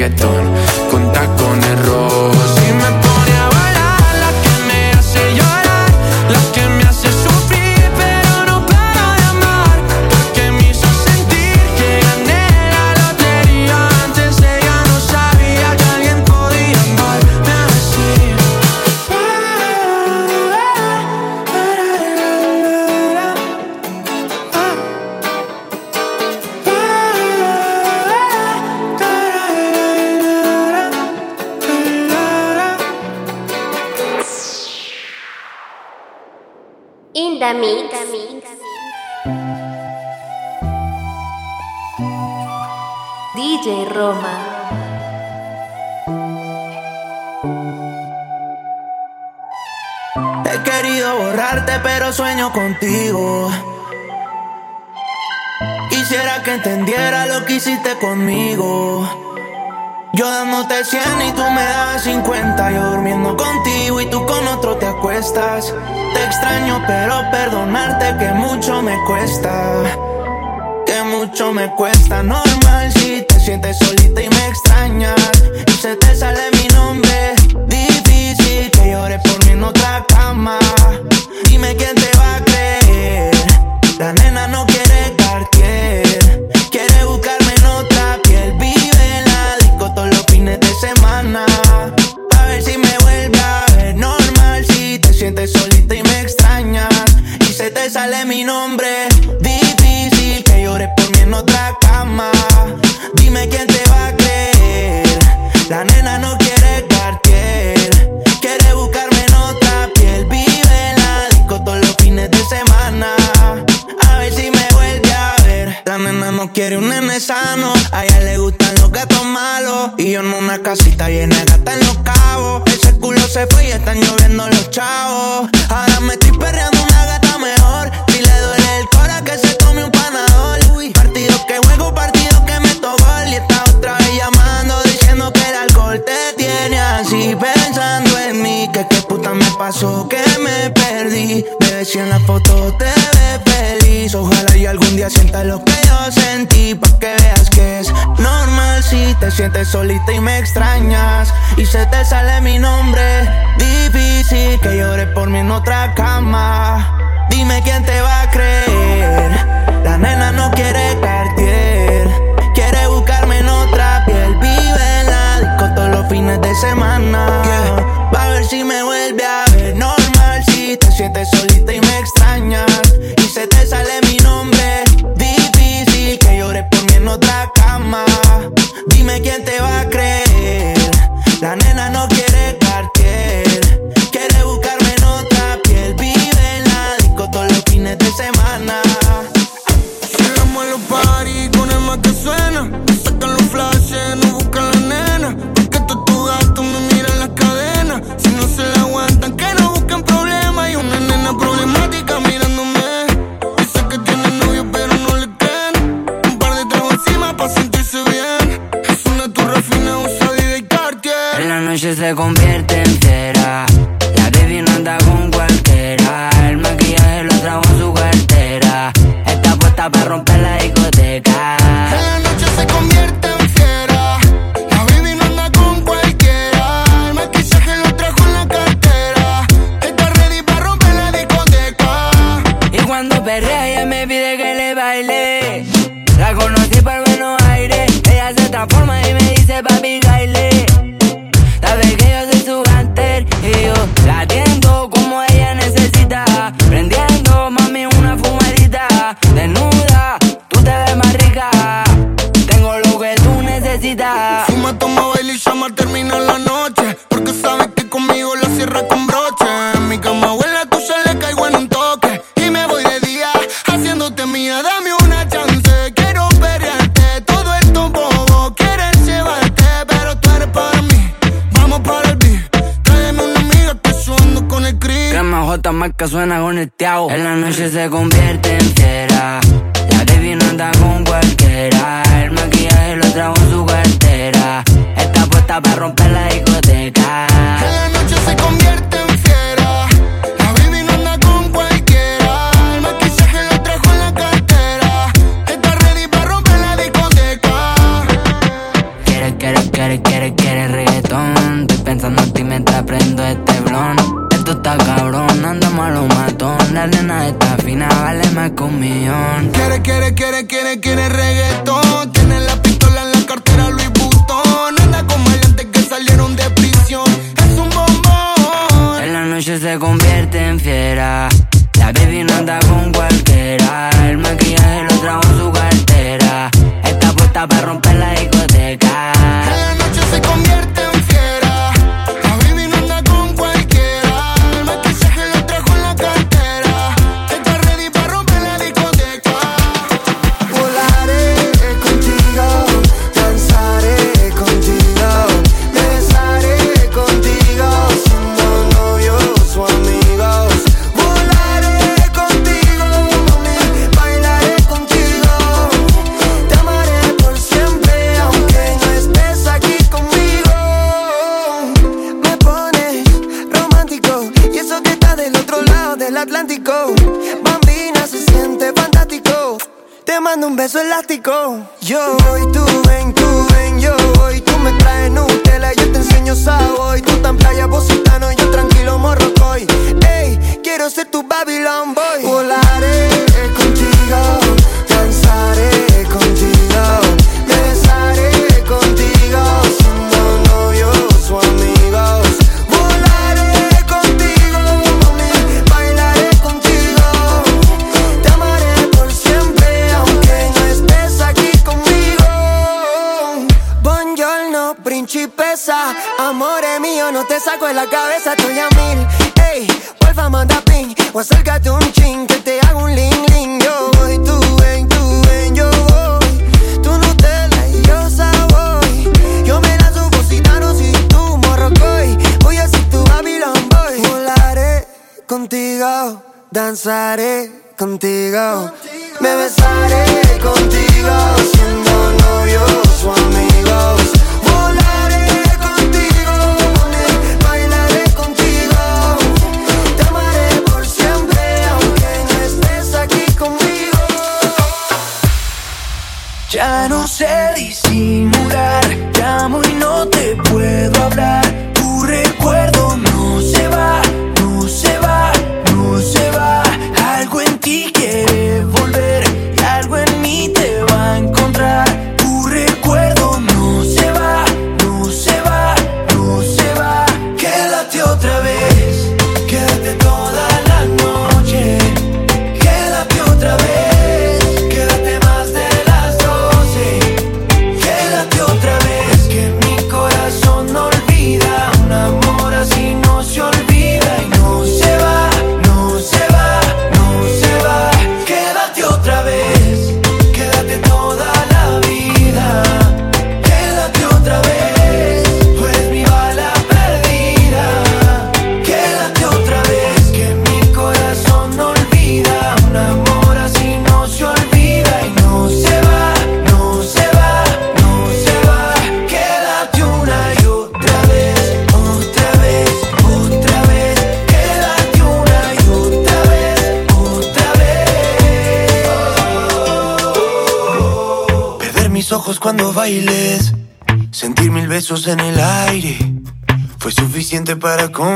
reggaetón con tacones conmigo. Yo dándote 100 y tú me das 50. Yo durmiendo contigo y tú con otro te acuestas. Te extraño, pero perdonarte que mucho me cuesta. Que mucho me cuesta. Normal si te sientes sola cuenta lo que yo sentí pa' que veas que es normal si te sientes solita y me extrañas y se te sale mi nombre. Difícil que llores por mí en otra cama. Dime quién te va a creer. La nena no quiere cartier, quiere buscarme en otra piel. Vive en la disco todos los fines de semana. Va a ver si me vuelve a ver. Normal si te sientes solita y me extrañas y se te en otra cama. Dime quién te va a creer. La nena no quiere. se convierte chamaca suena con el teao. En la noche se convierte entera. La baby no anda con cualquiera. El maquillaje lo trajo en su cartera. Está puesta para romper para con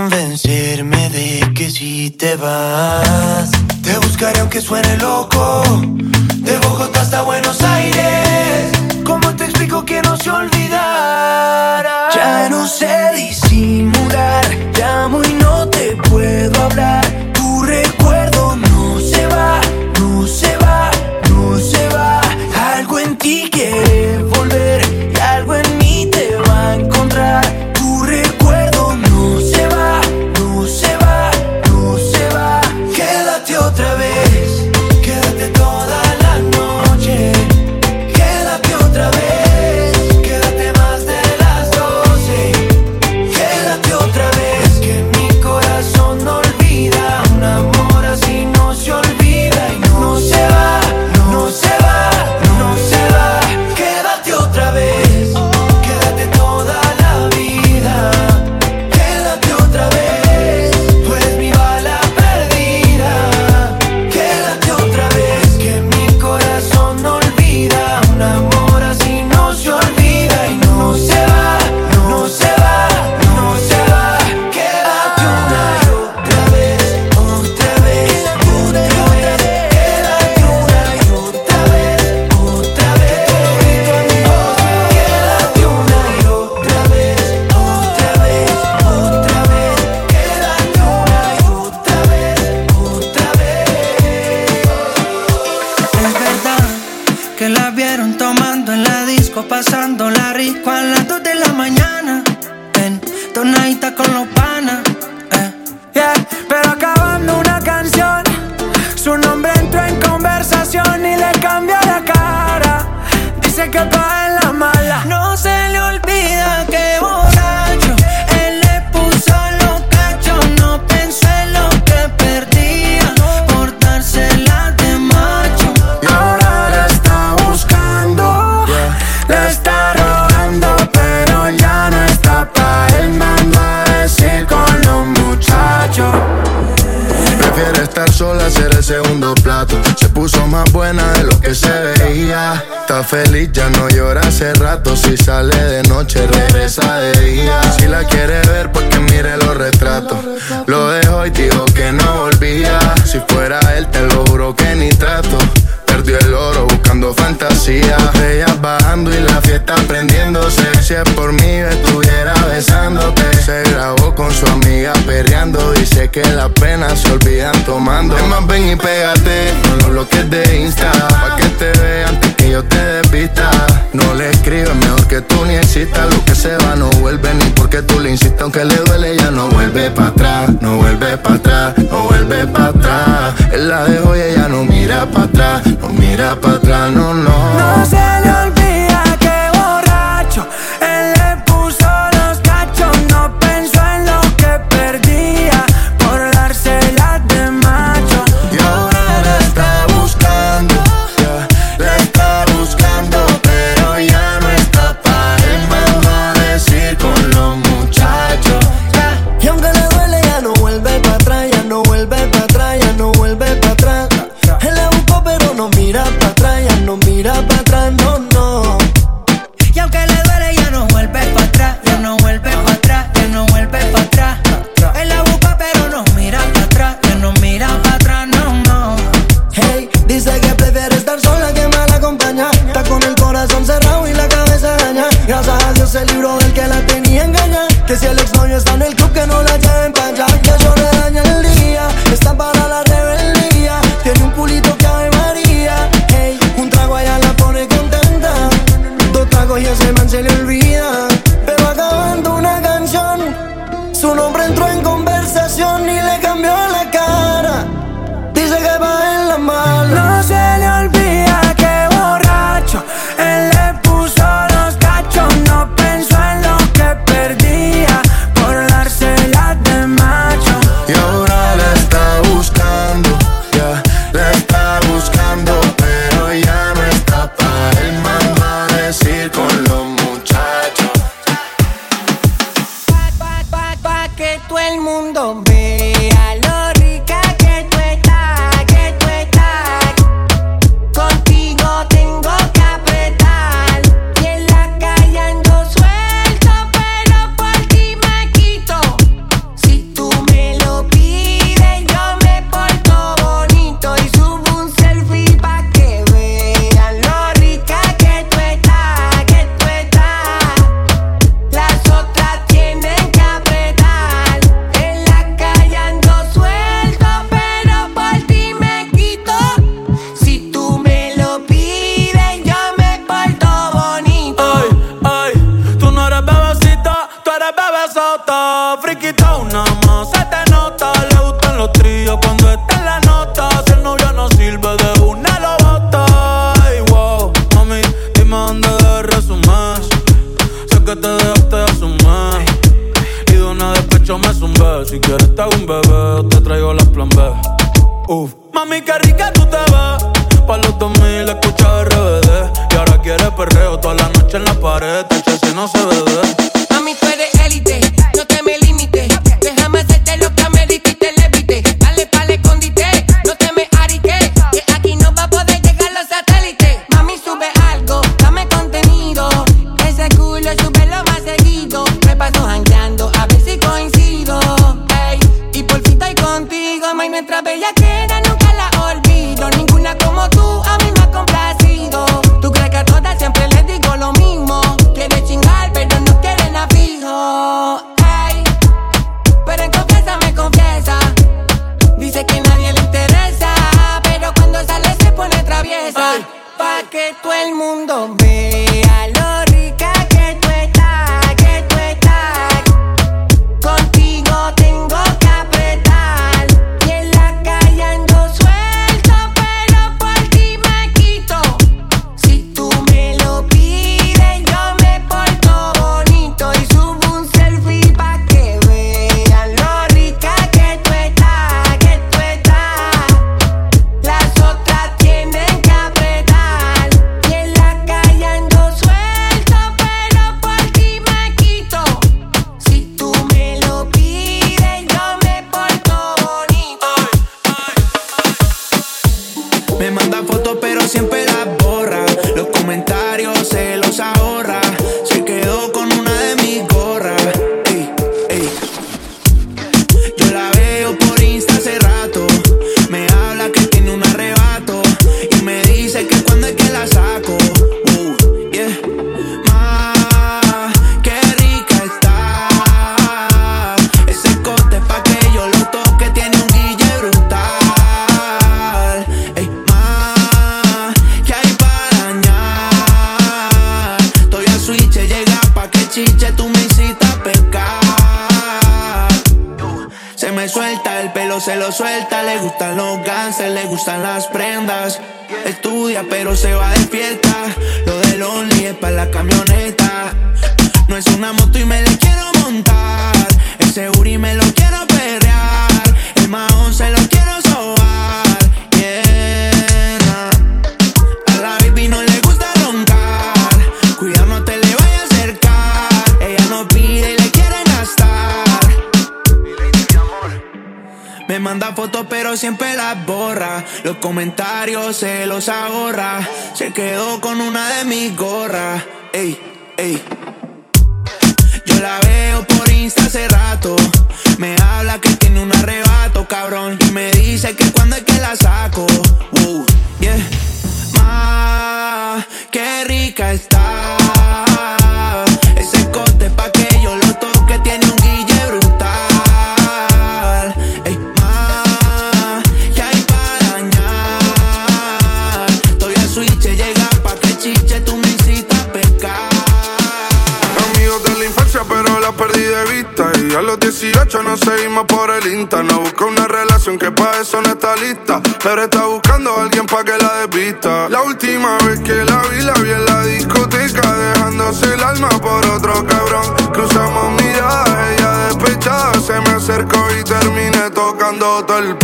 nos seguimos por el Insta. No busca una relación que para eso no está lista. Pero está buscando a alguien para que la desvista. La última vez que la vi, la vi en la discoteca. Dejándose el alma por otro cabrón. Cruzamos miradas, ella despechada. Se me acercó y terminé tocando todo el